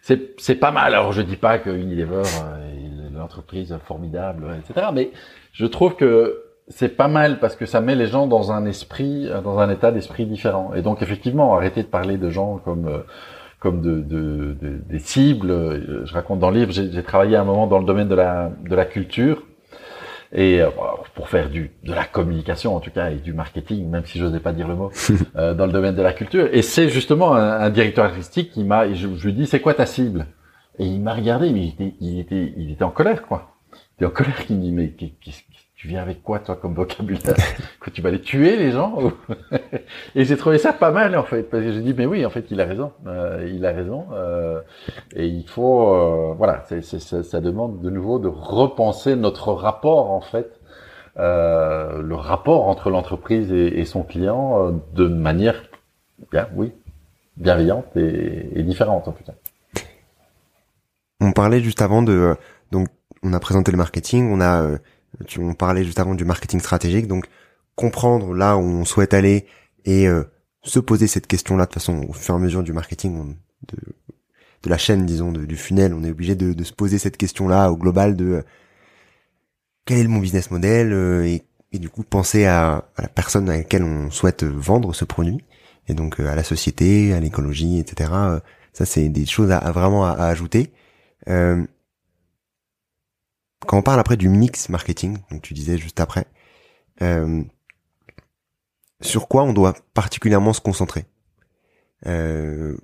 C'est c'est pas mal. Alors je dis pas que Unilever euh, est l'entreprise formidable, etc. Mais je trouve que c'est pas mal parce que ça met les gens dans un esprit, euh, dans un état d'esprit différent. Et donc effectivement, arrêter de parler de gens comme euh, comme de, de, de- des cibles. Euh, Je raconte dans le livre, j'ai travaillé à un moment dans le domaine de la de la culture et euh, pour faire du de la communication en tout cas et du marketing, même si je n'osais pas dire le mot, euh, dans le domaine de la culture. Et c'est justement un, un directeur artistique qui m'a, je, je lui dis c'est quoi ta cible? Et il m'a regardé, mais il était, il était, il était en colère quoi. Il était en colère, il me dit mais qu'est- qu'est-ce que tu viens avec quoi toi comme vocabulaire Que tu vas les tuer les gens Et j'ai trouvé ça pas mal en fait parce que j'ai dit mais oui en fait il a raison, Euh, il a raison euh, et il faut euh, voilà ça, ça demande de nouveau de repenser notre rapport en fait euh, le rapport entre l'entreprise et, et son client euh, de manière bien oui bienveillante et, et différente en tout cas. On parlait juste avant de euh, donc on a présenté le marketing, on a euh, tu on parlait juste avant du marketing stratégique donc comprendre là où on souhaite aller et euh, se poser cette question-là de façon au fur et à mesure du marketing de de la chaîne disons du funnel, on est obligé de, de se poser cette question-là au global de euh, quel est mon business model euh, et, et du coup penser à, à la personne à laquelle on souhaite euh, vendre ce produit et donc à la société, à l'écologie, etc. Ça c'est des choses à, à vraiment à, à ajouter. Euh, quand on parle après du mix marketing, donc tu disais juste après, euh, sur quoi on doit particulièrement se concentrer euh,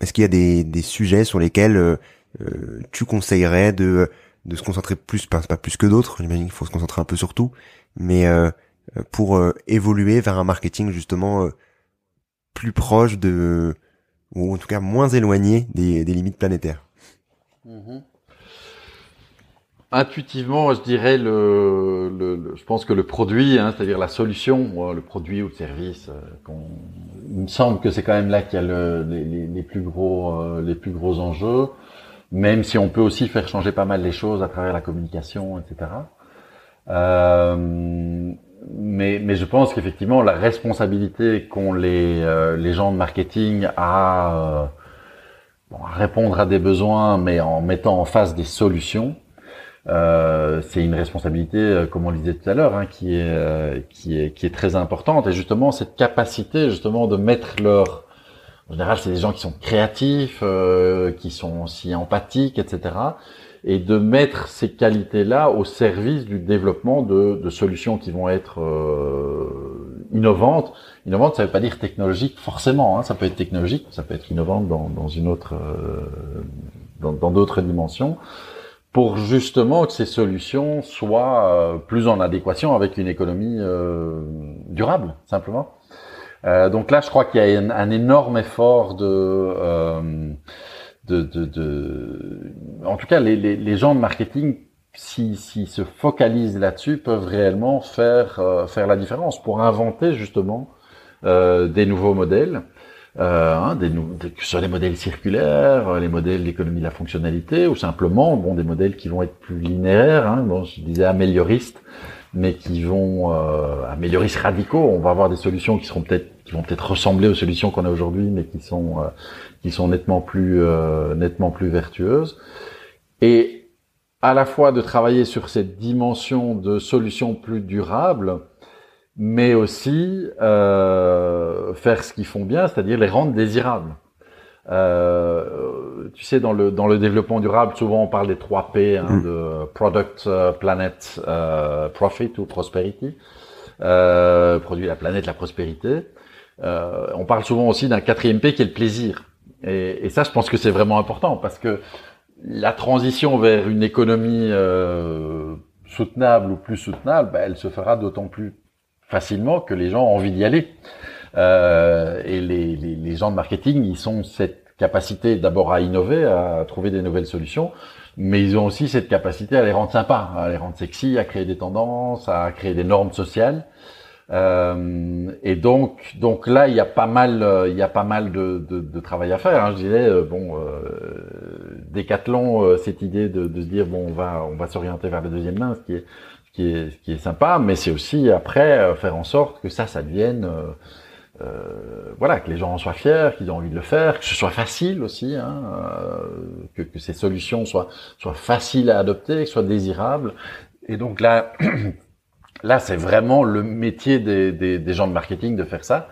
Est-ce qu'il y a des, des sujets sur lesquels euh, euh, tu conseillerais de, de se concentrer plus, pas, pas plus que d'autres, j'imagine qu'il faut se concentrer un peu sur tout, mais euh, pour euh, évoluer vers un marketing justement plus proche de, ou en tout cas moins éloigné des, des limites planétaires? Intuitivement, je dirais le, le, le- je pense que le produit, hein, c'est-à-dire la solution, euh, le produit ou le service, euh, il me semble que c'est quand même là qu'il y a le, les, les- les plus gros, euh, les plus gros enjeux. Même si on peut aussi faire changer pas mal les choses à travers la communication, etc. Euh, mais, mais je pense qu'effectivement la responsabilité qu'ont les, euh, les gens de marketing à, euh, bon, à répondre à des besoins, mais en mettant en face des solutions. Euh, c'est une responsabilité, euh, comme on le disait tout à l'heure, hein, qui est euh, qui est qui est très importante. Et justement, cette capacité, justement, de mettre leur, en général, c'est des gens qui sont créatifs, euh, qui sont aussi empathiques, etc. Et de mettre ces qualités-là au service du développement de, de solutions qui vont être euh, innovantes. Innovantes, ça ne veut pas dire technologique forcément. Hein, ça peut être technologique, ça peut être innovante dans, dans une autre, dans d'autres dimensions pour justement que ces solutions soient euh, plus en adéquation avec une économie euh, durable, simplement. Euh, donc là, je crois qu'il y a un, énorme effort de, en tout cas, les, gens de marketing, s'ils si, se focalisent là-dessus, peuvent réellement faire faire la différence pour inventer justement des nouveaux modèles hein, des, que ce soit les modèles circulaires, euh, les modèles d'économie de la fonctionnalité, ou simplement bon des modèles qui vont être plus linéaires, hein, bon, je disais amélioristes, mais qui vont euh, amélioristes radicaux. On va avoir des solutions qui seront peut-être qui vont peut-être ressembler aux solutions qu'on a aujourd'hui, mais qui sont euh, qui sont nettement plus euh, nettement plus vertueuses. Et à la fois de travailler sur cette dimension de solutions plus durables, mais aussi euh, faire ce qu'ils font bien, c'est-à-dire les rendre désirables. Euh, tu sais, dans le dans le développement durable, souvent on parle des trois P, hein, mm. de product, euh, planet, euh, profit ou prosperity, euh, produit la planète, la prospérité. Euh, on parle souvent aussi d'un quatrième P qui est le plaisir. Et, et ça, je pense que c'est vraiment important parce que la transition vers une économie soutenable ou plus soutenable, ben, elle se fera d'autant plus facilement que les gens ont envie d'y aller. Euh, et les, les, gens de marketing, ils ont cette capacité d'abord à innover, à trouver des nouvelles solutions, mais ils ont aussi cette capacité à les rendre sympas, à les rendre sexy, à créer des tendances, à créer des normes sociales. Euh, et donc, donc là, il y a pas mal, il y a pas mal de, de, travail à faire. Hein. Je dirais, euh, bon, euh, Décathlon, cette idée de, de, se dire, bon, on va, on va s'orienter vers la deuxième main, ce qui est qui est, qui est sympa, mais c'est aussi après euh, faire en sorte que ça, ça devienne, euh, euh, voilà, que les gens en soient fiers, qu'ils aient envie de le faire, que ce soit facile aussi, hein, euh, que, que, ces solutions soient, soient faciles à adopter, soient désirables. Et donc là, là, c'est vraiment le métier des, des, des, gens de marketing de faire ça.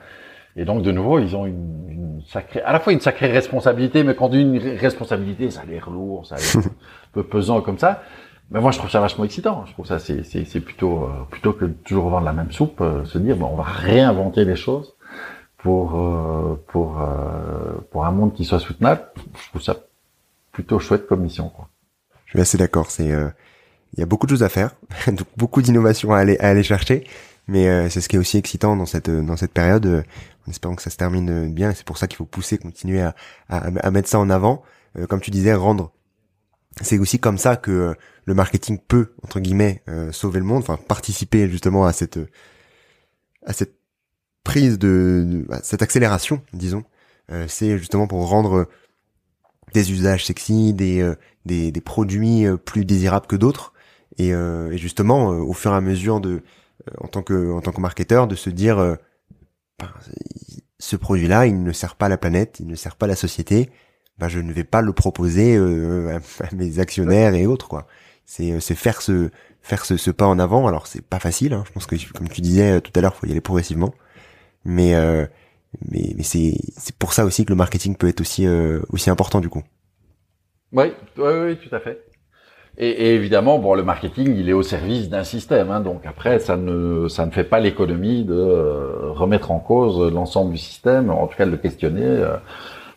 Et donc de nouveau, ils ont une, une, sacrée, à la fois une sacrée responsabilité, mais quand on dit une responsabilité, ça a l'air lourd, ça a l'air un peu pesant comme ça. Mais moi, je trouve ça vachement excitant. Je trouve ça, c'est, c'est, c'est plutôt, euh, plutôt que toujours vendre la même soupe, euh, se dire, bon, on va réinventer les choses pour, euh, pour, pour un monde qui soit soutenable. Je trouve ça plutôt chouette comme mission, quoi. Je suis assez d'accord. C'est, il y a beaucoup de choses à faire, donc beaucoup d'innovations à aller, à aller chercher. Mais c'est ce qui est aussi excitant dans cette, dans cette période, en espérant que ça se termine bien. C'est pour ça qu'il faut pousser, continuer à, à, à mettre ça en avant. comme tu disais, rendre c'est aussi comme ça que euh, le marketing peut entre guillemets euh, sauver le monde, enfin participer justement à cette à cette prise de, à cette accélération, disons. Euh, c'est justement pour rendre des usages sexy, des des, des, produits plus désirables que d'autres, et, et, justement au fur et à mesure de en tant que en tant que marketeur de se dire ben, ce produit-là, il ne sert pas la planète, il ne sert pas la société, bah, je ne vais pas le proposer euh, à, mes actionnaires et autres quoi. C'est euh, c'est faire ce faire ce, ce, pas en avant. Alors c'est pas facile. Hein. Je pense que comme tu disais euh, tout à l'heure, faut y aller progressivement. Mais mais, mais c'est c'est pour ça aussi que le marketing peut être aussi aussi important du coup. Oui, oui, oui, tout à fait. Et, et, évidemment, bon, le marketing, il est au service d'un système. Hein, donc après, ça ne ça ne fait pas l'économie de remettre en cause l'ensemble du système, en tout cas de le questionner.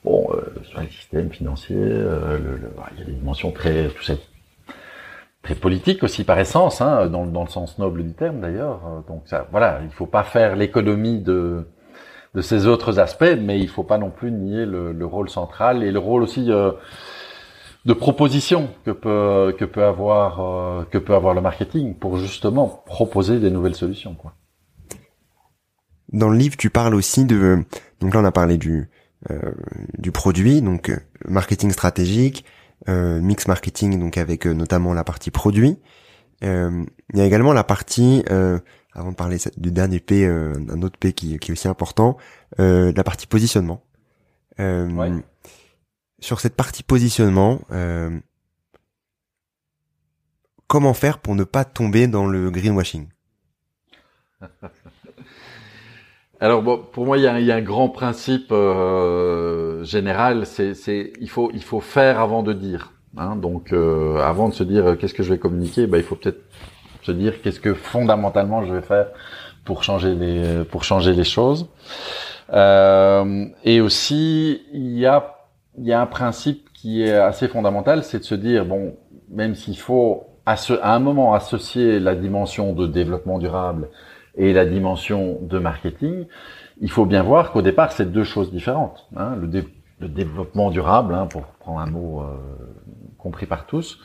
Bon, euh, sur les systèmes financiers, euh, le, le, il y a des dimensions très, tout ça, très politiques aussi par essence, hein, dans, dans, le sens noble du terme d'ailleurs. Donc ça, voilà, il faut pas faire l'économie de de ces autres aspects, mais il faut pas non plus nier le, le rôle central et le rôle aussi euh, de proposition que peut que peut avoir euh, que peut avoir le marketing pour justement proposer des nouvelles solutions. Quoi. Dans le livre, tu parles aussi de donc là on a parlé du euh, du produit, donc euh, marketing stratégique, euh, mix marketing, donc avec notamment la partie produit. il y a également la partie, avant de parler du dernier P, un autre P qui, qui est aussi important, la partie positionnement. Sur cette partie positionnement, comment faire pour ne pas tomber dans le greenwashing? Alors bon, pour moi, il y a, y a un grand principe euh, général, c'est il faut il faut faire avant de dire. Hein, donc euh, avant de se dire euh, qu'est-ce que je vais communiquer, ben, il faut peut-être se dire qu'est-ce que fondamentalement je vais faire pour changer les pour changer les choses. Euh, et aussi il y a il y a un principe qui est assez fondamental, c'est de se dire bon même s'il faut à, à un moment associer la dimension de développement durable et la dimension de marketing, il faut bien voir qu'au départ, c'est deux choses différentes. Hein. Le, le, développement durable, hein, pour prendre un mot euh, compris par tous,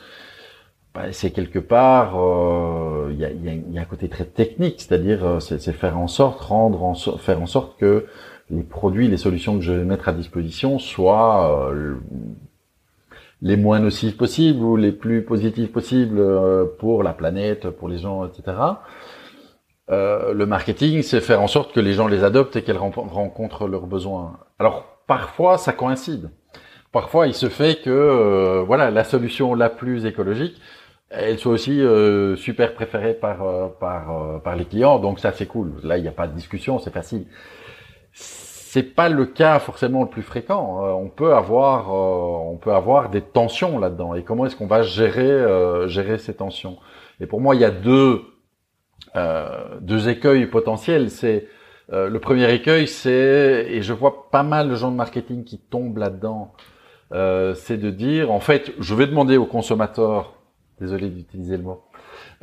bah, c'est quelque part, euh, il y, a, y, a, un côté très technique, c'est-à-dire euh, c'est faire en sorte, rendre, en faire en sorte que les produits, les solutions que je vais mettre à disposition soient euh, les moins nocives possibles ou les plus positives possibles euh, pour la planète, pour les gens, etc. Euh, le marketing, c'est faire en sorte que les gens les adoptent et qu'elles rencontrent leurs besoins. Alors parfois, ça coïncide. Parfois, il se fait que euh, voilà la solution la plus écologique, elle soit aussi euh, super préférée par par par les clients. Donc ça, c'est cool. Là, il n'y a pas de discussion, c'est facile. C'est pas le cas forcément le plus fréquent. on peut avoir on peut avoir des tensions là-dedans. Et comment est-ce qu'on va gérer gérer ces tensions? Et pour moi, il y a deux euh, deux écueils potentiels. C'est euh, le premier écueil, c'est et je vois pas mal de gens de marketing qui tombent là-dedans. Euh, c'est de dire, en fait, je vais demander aux consommateurs, désolé d'utiliser le mot,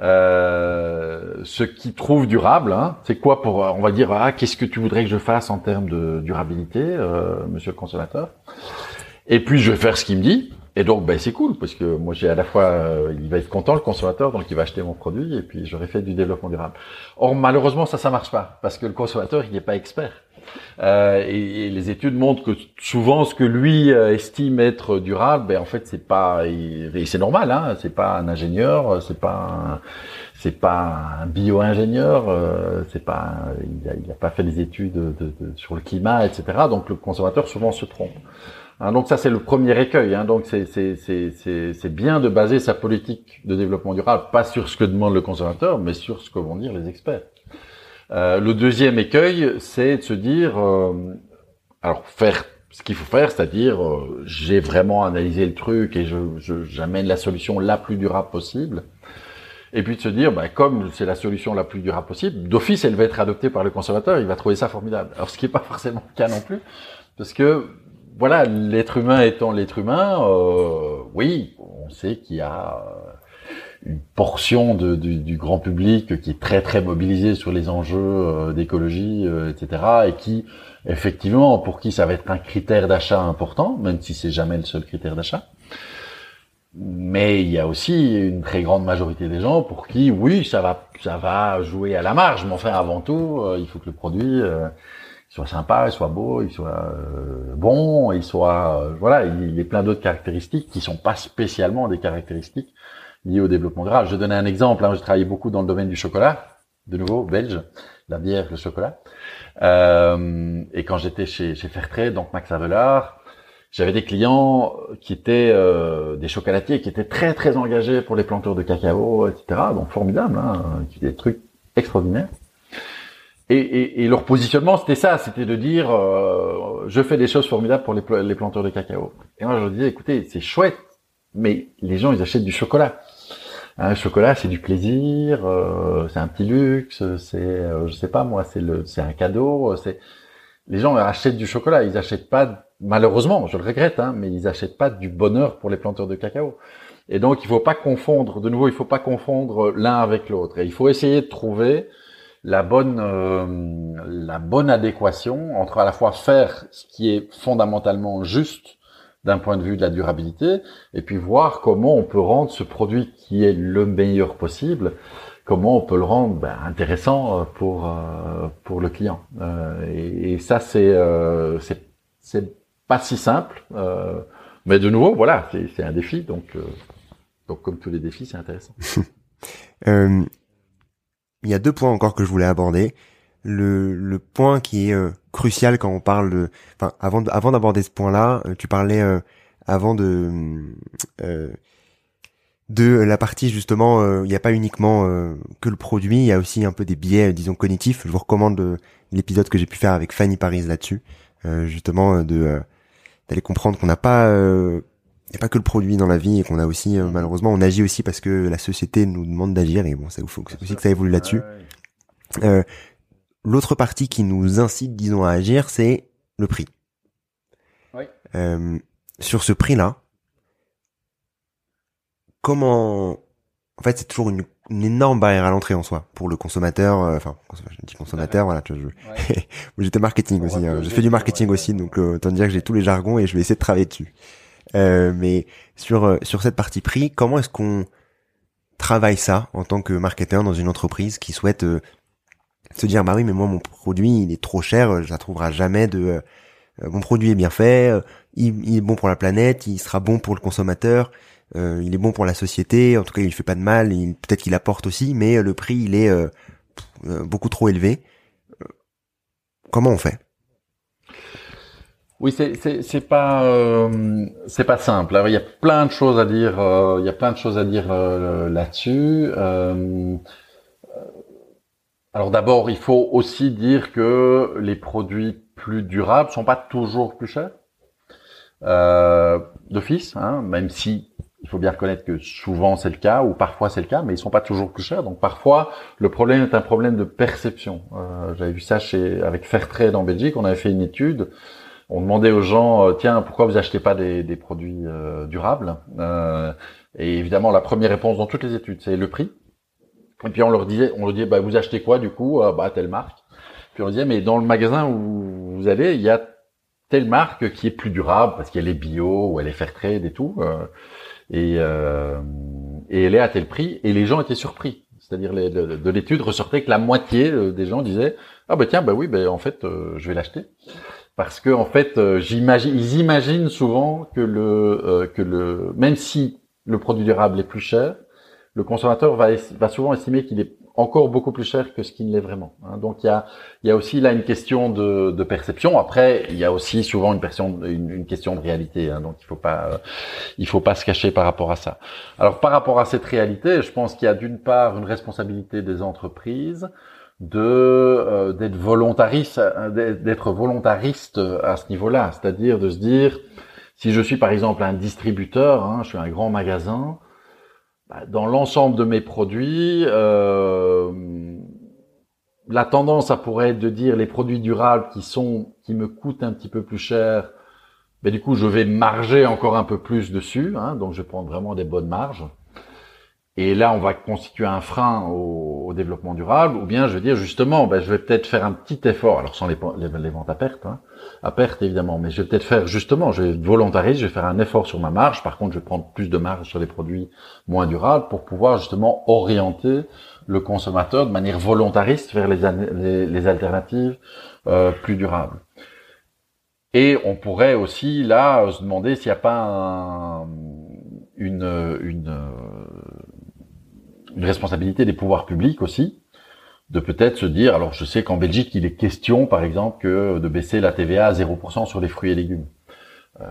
euh, ce qu'ils trouvent durable. Hein. C'est quoi pour, on va dire, ah, qu'est-ce que tu voudrais que je fasse en termes de durabilité, euh, monsieur le consommateur? Et puis je vais faire ce qu'il me dit. Et donc, ben, c'est cool parce que moi, j'ai à la fois, euh, il va être content le consommateur, donc il va acheter mon produit et puis j'aurais fait du développement durable. Or, malheureusement, ça, ça marche pas parce que le consommateur, il n'est pas expert. Euh, et, les études montrent que souvent, ce que lui euh, estime être durable, ben en fait, c'est pas, et c'est normal, hein, c'est pas un ingénieur, c'est pas, c'est pas un bio-ingénieur, euh, c'est pas, il a, il a, pas fait des études de, de, sur le climat, etc. Donc, le consommateur souvent se trompe. Hein, donc ça c'est le premier écueil. Hein, donc c'est bien de baser sa politique de développement durable pas sur ce que demande le consommateur, mais sur ce que vont dire les experts. Euh, le deuxième écueil, c'est de se dire, euh, alors faire ce qu'il faut faire, c'est-à-dire euh, j'ai vraiment analysé le truc et je j'amène la solution la plus durable possible. Et puis de se dire, bah, comme c'est la solution la plus durable possible, d'office elle va être adoptée par le consommateur, il va trouver ça formidable. Alors ce qui n'est pas forcément le cas non plus, parce que voilà, l'être humain étant l'être humain, euh, oui, on sait qu'il y a euh, une portion du, grand public qui est très très mobilisé sur les enjeux euh, d'écologie, etc., et qui, effectivement, pour qui ça va être un critère d'achat important, même si c'est jamais le seul critère d'achat. Mais il y a aussi une très grande majorité des gens pour qui, oui, ça va, ça va jouer à la marge, mais enfin, avant tout, il faut que le produit soit sympa, il soit beau, il soit euh, bon, il soit euh, voilà, il, y a plein d'autres caractéristiques qui sont pas spécialement des caractéristiques liées au développement durable. Je donne un exemple. Hein, je travaillé beaucoup dans le domaine du chocolat, de nouveau belge, la bière, le chocolat. Euh, et quand j'étais chez, chez donc Max Avelar, j'avais des clients qui étaient euh, des chocolatiers qui étaient très très engagés pour les planteurs de cacao, etc. Donc formidable, hein, des trucs extraordinaires. Et, et, et, leur positionnement, c'était ça, c'était de dire, euh, je fais des choses formidables pour les, les, planteurs de cacao. Et moi, je leur disais, écoutez, c'est chouette, mais les gens, ils achètent du chocolat. Un chocolat, c'est du plaisir, euh, c'est un petit luxe, c'est, euh, je sais pas moi, c'est le, c'est un cadeau. C'est les gens achètent du chocolat, ils achètent pas, malheureusement, je le regrette, hein, mais ils achètent pas du bonheur pour les planteurs de cacao. Et donc, il faut pas confondre, de nouveau, il faut pas confondre l'un avec l'autre. Et il faut essayer de trouver la bonne euh, la bonne adéquation entre à la fois faire ce qui est fondamentalement juste d'un point de vue de la durabilité et puis voir comment on peut rendre ce produit qui est le meilleur possible comment on peut le rendre ben, intéressant euh, pour euh, pour le client. Et, et, ça c'est c'est c'est pas si simple mais de nouveau voilà c'est c'est un défi donc donc comme tous les défis c'est intéressant il y a deux points encore que je voulais aborder. Le, le point qui est euh, crucial quand on parle de, enfin avant avant d'aborder ce point-là, euh, tu parlais euh, avant de de la partie justement, il n'y a pas uniquement que le produit, il y a aussi un peu des biais, disons cognitifs. Je vous recommande l'épisode que j'ai pu faire avec Fanny Paris là-dessus, justement de d'aller comprendre qu'on n'a pas n'y a pas que le produit dans la vie et qu'on a aussi euh, malheureusement on agit aussi parce que la société nous demande d'agir et bon ça faut aussi que ça évolue là-dessus. Euh, L'autre partie qui nous incite disons à agir c'est le prix. Oui. Euh, sur ce prix là, comment en fait c'est toujours une, énorme barrière à l'entrée en soi pour le consommateur euh, enfin je dis consommateur voilà je, j'étais marketing aussi hein. je fais du marketing aussi donc euh, autant dire que j'ai tous les jargons et je vais essayer de travailler dessus euh, mais sur euh, sur cette partie prix comment est-ce qu'on travaille ça en tant que marketeur dans une entreprise qui souhaite se dire bah oui mais moi mon produit il est trop cher je la trouverai jamais de mon produit est bien fait il, il, est bon pour la planète il sera bon pour le consommateur euh, il est bon pour la société, en tout cas il fait pas de mal, peut-être qu'il apporte aussi, mais euh, le prix il est euh, beaucoup trop élevé. Comment on fait? Oui, c'est c'est pas c'est pas simple. Il y a plein de choses à dire. il y a plein de choses à dire là-dessus. alors d'abord, il faut aussi dire que les produits plus durables sont pas toujours plus chers d'office, hein, même si il faut bien reconnaître que souvent c'est le cas, ou parfois c'est le cas, mais ils sont pas toujours plus chers. Donc parfois, le problème est un problème de perception. Euh, J'avais vu ça chez avec Fairtrade en Belgique. On avait fait une étude. On demandait aux gens, euh, tiens, pourquoi vous achetez pas des, produits euh, durables euh, Et évidemment, la première réponse dans toutes les études, c'est le prix. Et puis on leur disait, on leur disait, bah vous achetez quoi du coup Bah telle marque. Puis on disait, mais dans le magasin où vous allez, il y a telle marque qui est plus durable parce qu'elle est bio ou elle est Fairtrade et tout. Et, et elle est à tel prix. Et les gens étaient surpris. C'est-à-dire de, l'étude ressortait que la moitié des gens disaient ah bah tiens bah oui bah en fait je vais l'acheter parce que en fait euh, j'imagine ils imaginent souvent que le que le même si le produit durable est plus cher le consommateur va va souvent estimer qu'il est encore beaucoup plus cher que ce qu'il l'est vraiment. Hein. Donc il y a, il y a aussi là une question de, de, perception. Après, il y a aussi souvent une, question, une, question de réalité. Hein. Donc il faut pas, il faut pas se cacher par rapport à ça. Alors par rapport à cette réalité, je pense qu'il y a d'une part une responsabilité des entreprises euh, d'être volontariste, d'être volontariste à ce niveau-là, c'est-à-dire de se dire si je suis par exemple un distributeur, hein, je suis un grand magasin bah, dans l'ensemble de mes produits, euh, la tendance, ça pourrait être de dire les produits durables qui sont, qui me coûtent un petit peu plus cher, mais du coup, je vais marger encore un peu plus dessus, hein, donc je prends vraiment des bonnes marges. Et là, on va constituer un frein au, développement durable, ou bien je vais dire justement, ben, je vais peut-être faire un petit effort, alors sans les, les, ventes à perte, hein, à perte évidemment, mais je vais peut-être faire justement, je vais volontariste, je vais faire un effort sur ma marge. Par contre, je vais prendre plus de marge sur les produits moins durables pour pouvoir justement orienter le consommateur de manière volontariste vers les, les, alternatives euh, plus durables. Et on pourrait aussi là se demander s'il n'y a pas une, une une responsabilité des pouvoirs publics aussi, de peut-être se dire, alors je sais qu'en Belgique, il est question, par exemple, que de baisser la TVA à 0% sur les fruits et légumes. Euh,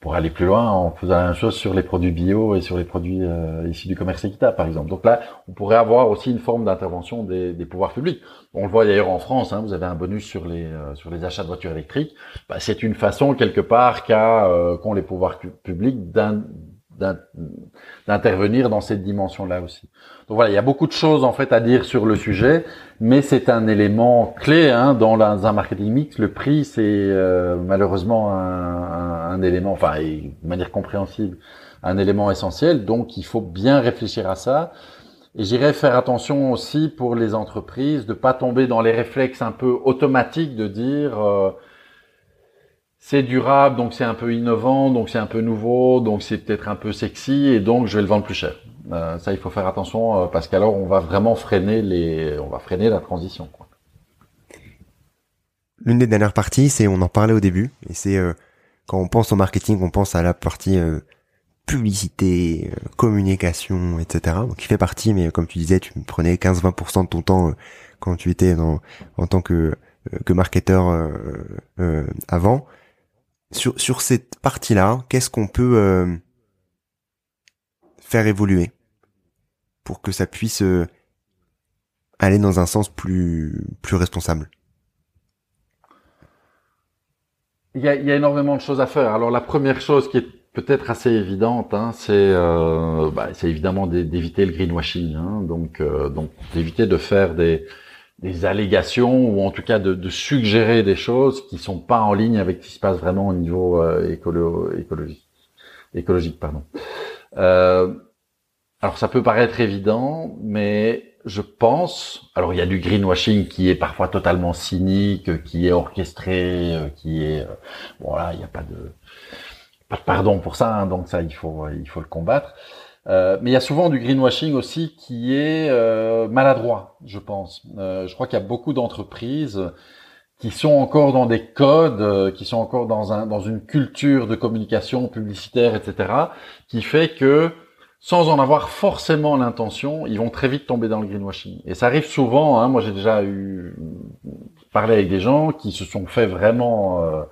pour aller plus loin, on faisait la même chose sur les produits bio et sur les produits euh, issus du commerce équitable, par exemple. Donc là, on pourrait avoir aussi une forme d'intervention des, pouvoirs publics. On le voit d'ailleurs en France, hein, vous avez un bonus sur les euh, sur les achats de voitures électriques. Bah, c'est une façon quelque part qu'a euh, qu'ont les pouvoirs publics d'intervenir dans cette dimension-là aussi. Donc voilà, il y a beaucoup de choses en fait à dire sur le sujet, mais c'est un élément clé hein, dans, un marketing mix. Le prix, c'est euh, malheureusement un, un, élément, enfin, de manière compréhensible, un élément essentiel. Donc il faut bien réfléchir à ça. Et j'irais faire attention aussi pour les entreprises de pas tomber dans les réflexes un peu automatiques de dire euh, c'est durable, donc c'est un peu innovant, donc c'est un peu nouveau, donc c'est peut-être un peu sexy, et donc je vais le vendre plus cher. Euh, ça, il faut faire attention euh, parce qu'alors on va vraiment freiner les, on va freiner la transition. L'une des dernières parties, c'est on en parlait au début, et c'est euh, quand on pense au marketing, on pense à la partie publicité, communication, etc. Donc qui fait partie, mais comme tu disais, tu prenais 15-20% de ton temps quand tu étais en tant que que marketeur avant sur, sur cette partie-là, qu'est-ce qu'on peut euh, faire évoluer pour que ça puisse euh, aller dans un sens plus, plus responsable? Il y, a, il y a énormément de choses à faire. Alors la première chose qui est peut-être assez évidente, hein, c'est euh, bah, évidemment d'éviter le greenwashing, hein, donc donc d'éviter de faire des des allégations ou en tout cas de, suggérer des choses qui sont pas en ligne avec ce qui se passe vraiment au niveau euh, écolo écologique. Pardon. Euh, alors ça peut paraître évident, mais je pense, alors il y a du greenwashing qui est parfois totalement cynique, qui est orchestré, euh, qui est, euh, voilà, il n'y a pas de, pas de pardon pour ça, hein, donc ça il faut, il faut le combattre. Euh, mais il y a souvent du greenwashing aussi qui est maladroit, je pense. je crois qu'il y a beaucoup d'entreprises qui sont encore dans des codes, qui sont encore dans un dans une culture de communication publicitaire, etc., qui fait que sans en avoir forcément l'intention, ils vont très vite tomber dans le greenwashing. Et ça arrive souvent. Hein, moi, j'ai déjà eu parlé avec des gens qui se sont fait vraiment, euh, euh,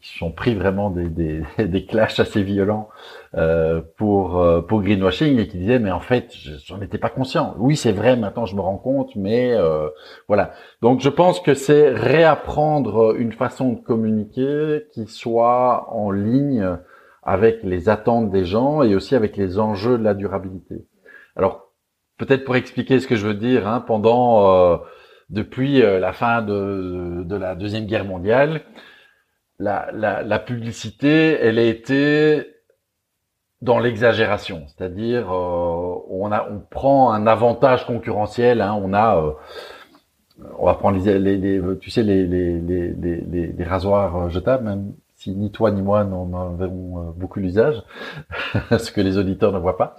qui se sont pris vraiment des, des, des clashs assez violents euh, pour euh, pour greenwashing et qui disaient mais en fait, j'en étais pas conscient. Oui, c'est vrai. Maintenant, je me rends compte, mais euh, voilà. Donc, je pense que c'est réapprendre une façon de communiquer qui soit en ligne avec les attentes des gens et aussi avec les enjeux de la durabilité. Alors, peut-être pour expliquer ce que je veux dire, hein, pendant euh, depuis euh, la fin de, de, la deuxième guerre mondiale, la, publicité, elle a été dans l'exagération, c'est-à-dire euh, on prend un avantage concurrentiel, hein, on a on va prendre les, les, tu sais les rasoirs jetables même si ni toi ni moi n'en avons euh, beaucoup l'usage, ce que les auditeurs ne voient pas.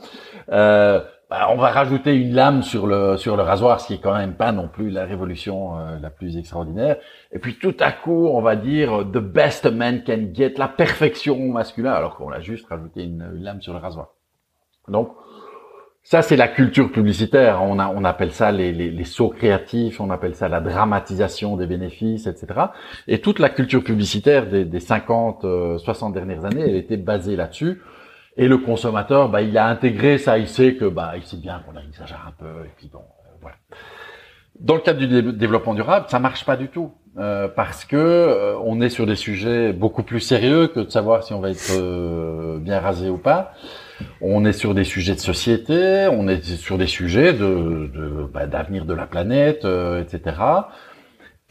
Euh, bah, on va rajouter une lame sur le sur le rasoir, ce qui est quand même pas non plus la révolution euh, la plus extraordinaire. Et puis tout à coup, on va dire the best man can get, la perfection masculin, alors qu'on a juste rajouté une, une lame sur le rasoir. Donc ça, c'est la culture publicitaire. On, a, on appelle ça les, les, les, sauts créatifs, on appelle ça la dramatisation des bénéfices, etc. Et toute la culture publicitaire des, des 50, 60 euh, dernières années, elle était basée là-dessus. Et le consommateur, bah, il a intégré ça. Il sait que, bah, il sait bien qu'on exagère un peu. Et puis bon, euh, voilà. Dans le cadre du développement durable, ça marche pas du tout. Euh, parce que euh, on est sur des sujets beaucoup plus sérieux que de savoir si on va être bien rasé ou pas. On est sur des sujets de société, on est sur des sujets de, bah, d'avenir de la planète, euh, etc.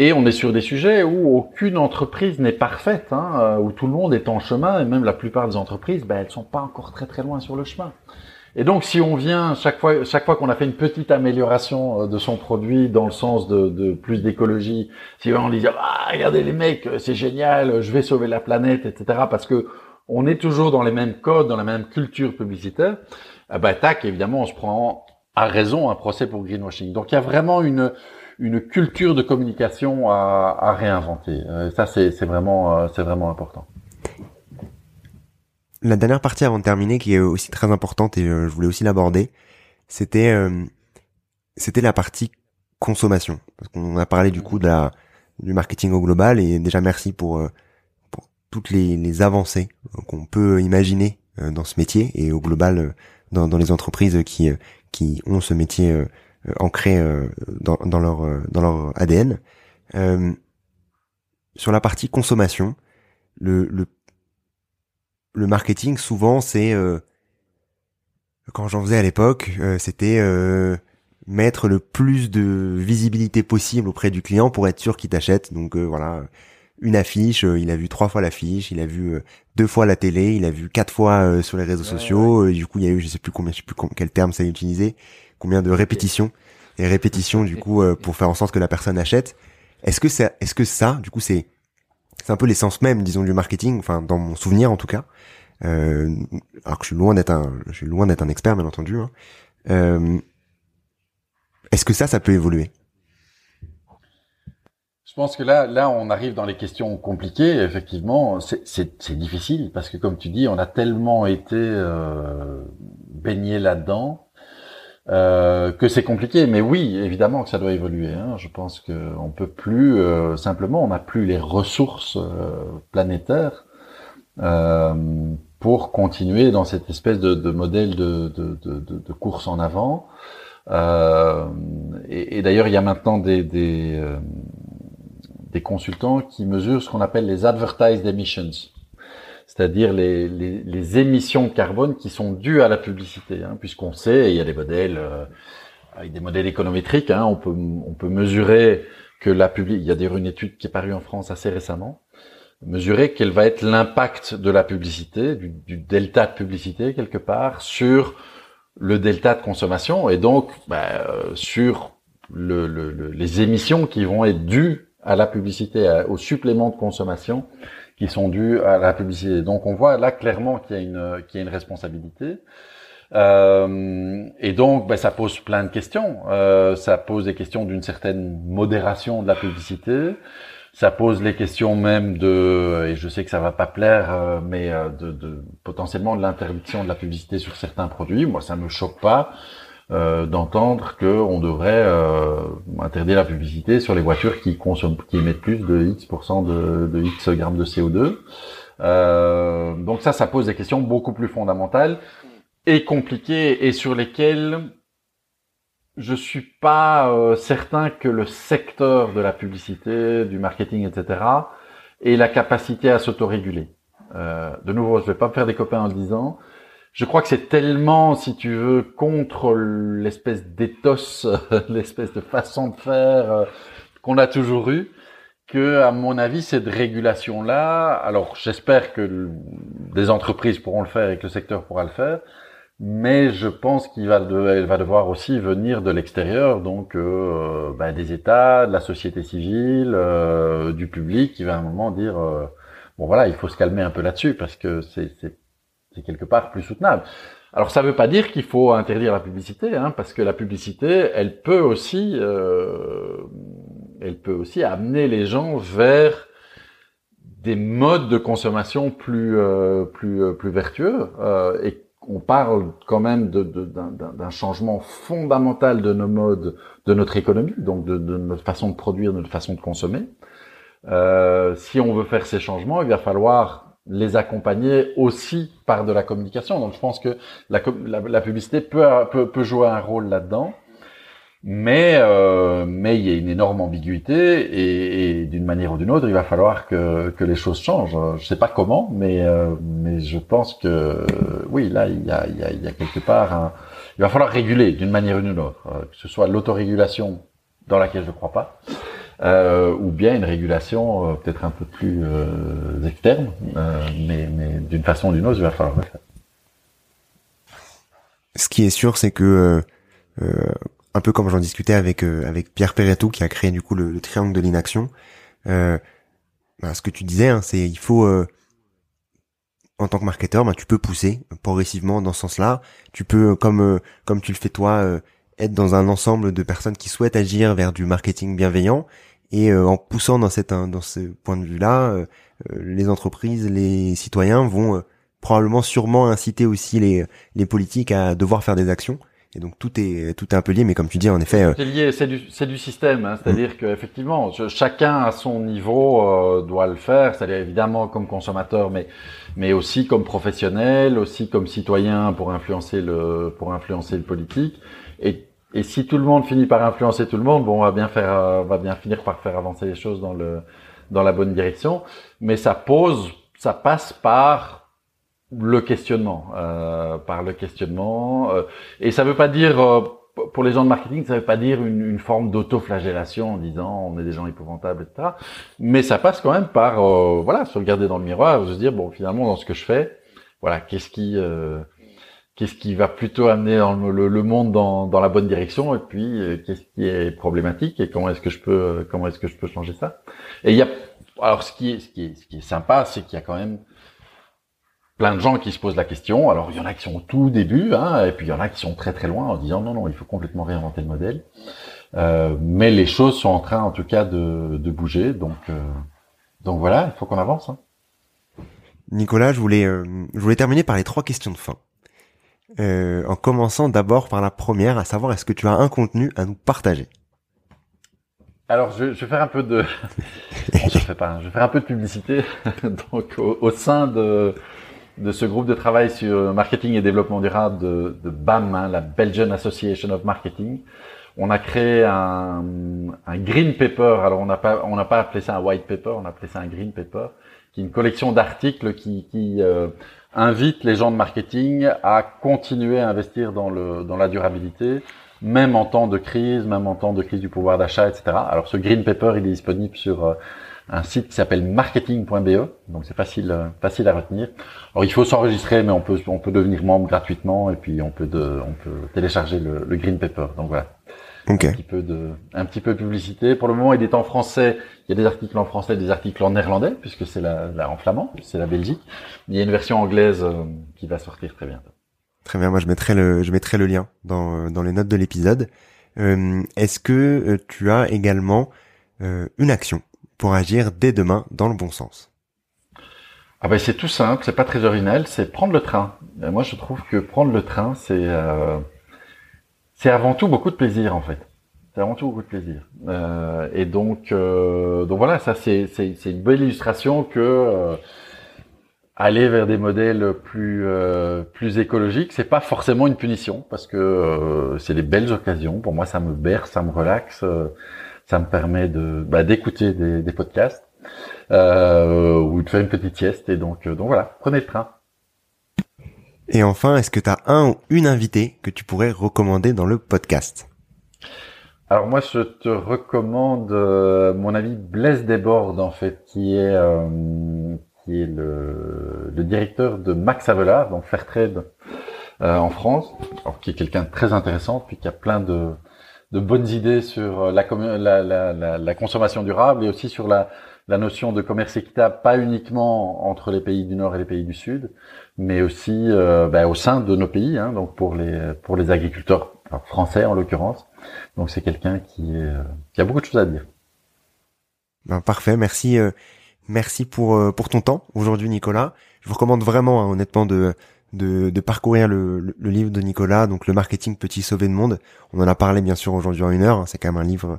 Et on est sur des sujets où aucune entreprise n'est parfaite, hein, euh, où tout le monde est en chemin, et même la plupart des entreprises, bah, elles sont pas encore très très loin sur le chemin. Et donc, si on vient chaque fois, chaque fois qu'on a fait une petite amélioration euh, de son produit dans le sens de, plus d'écologie, si on dit ah regardez les mecs, c'est génial, je vais sauver la planète, etc. Parce que on est toujours dans les mêmes codes, dans la même culture publicitaire, eh ben, tac, évidemment, on se prend à raison un procès pour greenwashing. Donc il y a vraiment une, une culture de communication à, à réinventer. Euh, ça, c'est vraiment, euh, c'est vraiment important. La dernière partie avant de terminer, qui est aussi très importante et euh, je voulais aussi l'aborder, c'était c'était la partie consommation. Parce qu'on a parlé du coup de la, du marketing au global et déjà merci pour toutes les, avancées qu'on peut imaginer euh, dans ce métier et au global euh, dans, dans les entreprises qui euh, qui ont ce métier ancré dans, dans leur dans leur ADN. sur la partie consommation, le le, le marketing souvent c'est quand j'en faisais à l'époque, c'était mettre le plus de visibilité possible auprès du client pour être sûr qu'il t'achète. Donc voilà, une affiche, euh, il a vu trois fois l'affiche, il a vu euh, deux fois la télé, il a vu quatre fois euh, sur les réseaux sociaux. du coup, il y a eu, je sais plus combien, je sais plus quel terme ça a utilisé, combien de répétitions et répétitions du coup pour faire en sorte que la personne achète. Est-ce que ça, est-ce que ça, du coup, c'est c'est un peu l'essence même, disons, du marketing, enfin dans mon souvenir en tout cas. Euh, alors que je suis loin d'être un, je suis loin d'être un expert, bien entendu. Hein. Euh, est-ce que ça, ça peut évoluer? Je pense que là, là, on arrive dans les questions compliquées. Effectivement, c'est difficile parce que, comme tu dis, on a tellement été euh, baigné là-dedans euh, que c'est compliqué. Mais oui, évidemment que ça doit évoluer. Hein. Je pense qu'on peut plus euh, simplement, on n'a plus les ressources euh, planétaires euh, pour continuer dans cette espèce de, de modèle de, de, de, course en avant. et, et d'ailleurs, il y a maintenant des, des des consultants qui mesurent ce qu'on appelle les advertised emissions, c'est-à-dire les, les, les, émissions de carbone qui sont dues à la publicité, hein, puisqu'on sait, il y a des modèles, euh, avec des modèles économétriques, hein, on peut on peut mesurer que la publi il y a d'ailleurs une étude qui est parue en France assez récemment, mesurer quel va être l'impact de la publicité, du, du, delta de publicité quelque part, sur le delta de consommation et donc bah, sur le, le, les émissions qui vont être dues à la publicité, au supplément de consommation qui sont dus à la publicité. Donc on voit là clairement qu'il y a une, qu'il y a une responsabilité. Euh, et donc, ben, ça pose plein de questions. Euh, ça pose des questions d'une certaine modération de la publicité. Ça pose les questions même de, et je sais que ça va pas plaire, euh, mais euh, de, de, potentiellement de l'interdiction de la publicité sur certains produits. Moi, ça me choque pas euh, d'entendre qu'on devrait interdire la publicité sur les voitures qui consomment, qui émettent plus de X de, de X grammes de CO2. donc ça, ça pose des questions beaucoup plus fondamentales et compliquées et sur lesquelles je suis pas euh, certain que le secteur de la publicité, du marketing, etc. ait la capacité à s'autoréguler. Euh, de nouveau, je vais pas me faire des copains en le disant. Je crois que c'est tellement, si tu veux, contre l'espèce d'éthos, l'espèce de façon de faire euh, qu'on a toujours eu, que, à mon avis, cette régulation-là, alors j'espère que des entreprises pourront le faire et que le secteur pourra le faire, mais je pense qu'il va, devoir aussi venir de l'extérieur, donc bah, des États, de la société civile, euh, du public, qui va à un moment dire bon voilà, il faut se calmer un peu là-dessus parce que c'est quelque part plus soutenable. Alors ça ne veut pas dire qu'il faut interdire la publicité, hein, parce que la publicité, elle peut aussi, elle peut aussi amener les gens vers des modes de consommation plus plus plus vertueux et on parle quand même d'un changement fondamental de nos modes, de notre économie, donc de, notre façon de produire, de notre façon de consommer. Euh, si on veut faire ces changements, il va falloir les accompagner aussi par de la communication. Donc je pense que la, publicité peut, peut, jouer un rôle là-dedans. Mais euh, mais il y a une énorme ambiguïté et, et d'une manière ou d'une autre, il va falloir que, que les choses changent. Je sais pas comment, mais euh, mais je pense que oui, là il y a, il y a, il y a quelque part un, il va falloir réguler d'une manière ou d'une autre, euh, que ce soit l'autorégulation dans laquelle je crois pas, euh, ou bien une régulation euh, peut-être un peu plus euh, externe, mais mais d'une façon ou d'une autre, il va falloir le faire. Ce qui est sûr, c'est que un peu comme j'en discutais avec euh, avec Pierre Perretto qui a créé du coup le, triangle de l'inaction. Euh, bah, ce que tu disais, hein, c'est il faut euh, en tant que marketeur, bah, tu peux pousser progressivement dans ce sens-là. Tu peux, comme comme tu le fais toi, être dans un ensemble de personnes qui souhaitent agir vers du marketing bienveillant et en poussant dans cette dans ce point de vue-là, les entreprises, les citoyens vont probablement sûrement inciter aussi les les politiques à devoir faire des actions. Et donc tout est tout est un peu lié, mais comme tu dis, en effet, euh, c'est lié, c'est du c'est du système, hein, c'est-à-dire que effectivement, chacun à son niveau euh, doit le faire, c'est-à-dire évidemment comme consommateur, mais mais aussi comme professionnel, aussi comme citoyen pour influencer le pour influencer le politique. Et et si tout le monde finit par influencer tout le monde, bon, on va bien faire, euh, va bien finir par faire avancer les choses dans le dans la bonne direction. Mais ça pose, ça passe par le questionnement, euh, par le questionnement. Euh, et ça veut pas dire, euh, pour les gens de marketing, ça veut pas dire une, une forme d'auto-flagellation en disant on est des gens épouvantables, etc. Mais ça passe quand même par, euh, voilà, se regarder dans le miroir, se dire bon, finalement, dans ce que je fais, voilà, qu'est-ce qui, qu'est-ce qui va plutôt amener le, monde dans, la bonne direction, et puis qu'est-ce qui est problématique et comment est-ce que je peux, comment est-ce que je peux changer ça. Et il y a, alors ce qui est, ce qui est, ce qui est sympa, c'est qu'il y a quand même plein de gens qui se posent la question. Alors il y en a qui sont au tout début, hein, et puis il y en a qui sont très très loin en disant non non, il faut complètement réinventer le modèle. Euh, mais les choses sont en train en tout cas de, de bouger, donc euh, donc voilà, il faut qu'on avance. Hein. Nicolas, je voulais euh, je voulais terminer par les trois questions de fin. Euh, en commençant d'abord par la première, à savoir est-ce que tu as un contenu à nous partager? Alors, je, je, vais faire un peu de, je fais pas, je vais faire un peu de publicité. Donc, au, au sein de de ce groupe de travail sur marketing et développement durable de, de BAM, hein, la Belgian Association of Marketing. On a créé un, un green paper. Alors on n'a pas on n'a pas appelé ça un white paper, on a appelé ça un green paper, qui est une collection d'articles qui, qui euh, invite les gens de marketing à continuer à investir dans le dans la durabilité, même en temps de crise, même en temps de crise du pouvoir d'achat, etc. Alors ce green paper, il est disponible sur euh, un site qui s'appelle marketing.be, donc c'est facile facile à retenir. Alors il faut s'enregistrer, mais on peut on peut devenir membre gratuitement et puis on peut de, on peut télécharger le, le green paper. Donc voilà. Un petit peu de, un petit peu de publicité. Pour le moment, il est en français. Il y a des articles en français, des articles en néerlandais, puisque c'est la, en flamand, c'est la Belgique. Il y a une version anglaise euh, qui va sortir très bientôt. Très bien. Moi, je mettrai le, je mettrai le lien dans, dans les notes de l'épisode. Euh, Est-ce que euh, tu as également euh, une action pour agir dès demain dans le bon sens? Ah ben c'est tout simple, c'est pas très original, c'est prendre le train. moi, je trouve que prendre le train, c'est euh, c'est avant tout beaucoup de plaisir en fait. C'est avant tout beaucoup de plaisir. Euh, et donc, euh, donc voilà, ça c'est une belle illustration que euh, aller vers des modèles plus euh, plus écologiques, c'est pas forcément une punition parce que c'est des belles occasions. Pour moi, ça me berce, ça me relaxe, ça me permet de bah, d'écouter des, des podcasts ou de faire une petite sieste. Et donc donc voilà, prenez le train. Et enfin, est-ce que tu as un ou une invitée que tu pourrais recommander dans le podcast? Alors moi, je te recommande euh, mon ami Blaise Desbordes, en fait, qui est euh, qui est le, le, directeur de Max Avelar, donc Fairtrade euh, en France, alors, qui est quelqu'un de très intéressant, puis qui a plein de, de bonnes idées sur la, la, la, la, consommation durable et aussi sur la, la notion de commerce équitable, pas uniquement entre les pays du Nord et les pays du Sud, mais aussi euh, bah, au sein de nos pays, hein, donc pour les pour les agriculteurs français en l'occurrence. Donc c'est quelqu'un qui est euh, qui a beaucoup de choses à dire. Ben, parfait, merci euh, merci pour pour ton temps aujourd'hui Nicolas. Je vous recommande vraiment hein, honnêtement de de, de parcourir le, le, livre de Nicolas, donc le marketing petit sauver le monde. On en a parlé bien sûr aujourd'hui en une heure. Hein. c'est quand même un livre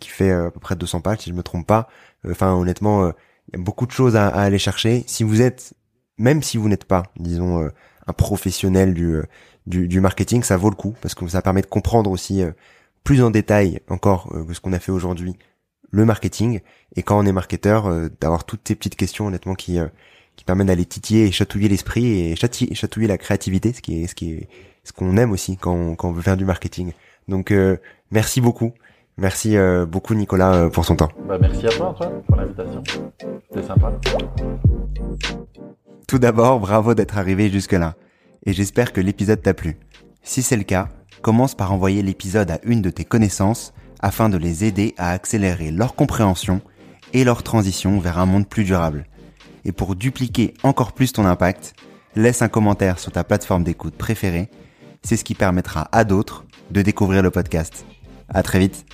qui fait à peu près 200 pages si je me trompe pas. Enfin honnêtement, il y a beaucoup de choses à, à aller chercher. Si vous êtes même si vous n'êtes pas, disons, euh, un professionnel euh, du, du, marketing, ça vaut le coup parce que ça permet de comprendre aussi euh, plus en détail encore que ce qu'on a fait aujourd'hui le marketing. Et quand on est marketeur d'avoir toutes ces petites questions honnêtement qui qui permettent d'aller titiller et chatouiller l'esprit et chatouiller, la créativité ce qui est ce qui est ce qu'on aime aussi quand on, quand on veut faire du marketing. Donc merci beaucoup. Merci beaucoup Nicolas pour son temps. Bah, merci à toi Antoine pour l'invitation. C'était sympa tout d'abord, bravo d'être arrivé jusque-là. Et j'espère que l'épisode t'a plu. Si c'est le cas, commence par envoyer l'épisode à une de tes connaissances afin de les aider à accélérer leur compréhension et leur transition vers un monde plus durable. Et pour dupliquer encore plus ton impact, laisse un commentaire sur ta plateforme d'écoute préférée. C'est ce qui permettra à d'autres de découvrir le podcast. À très vite.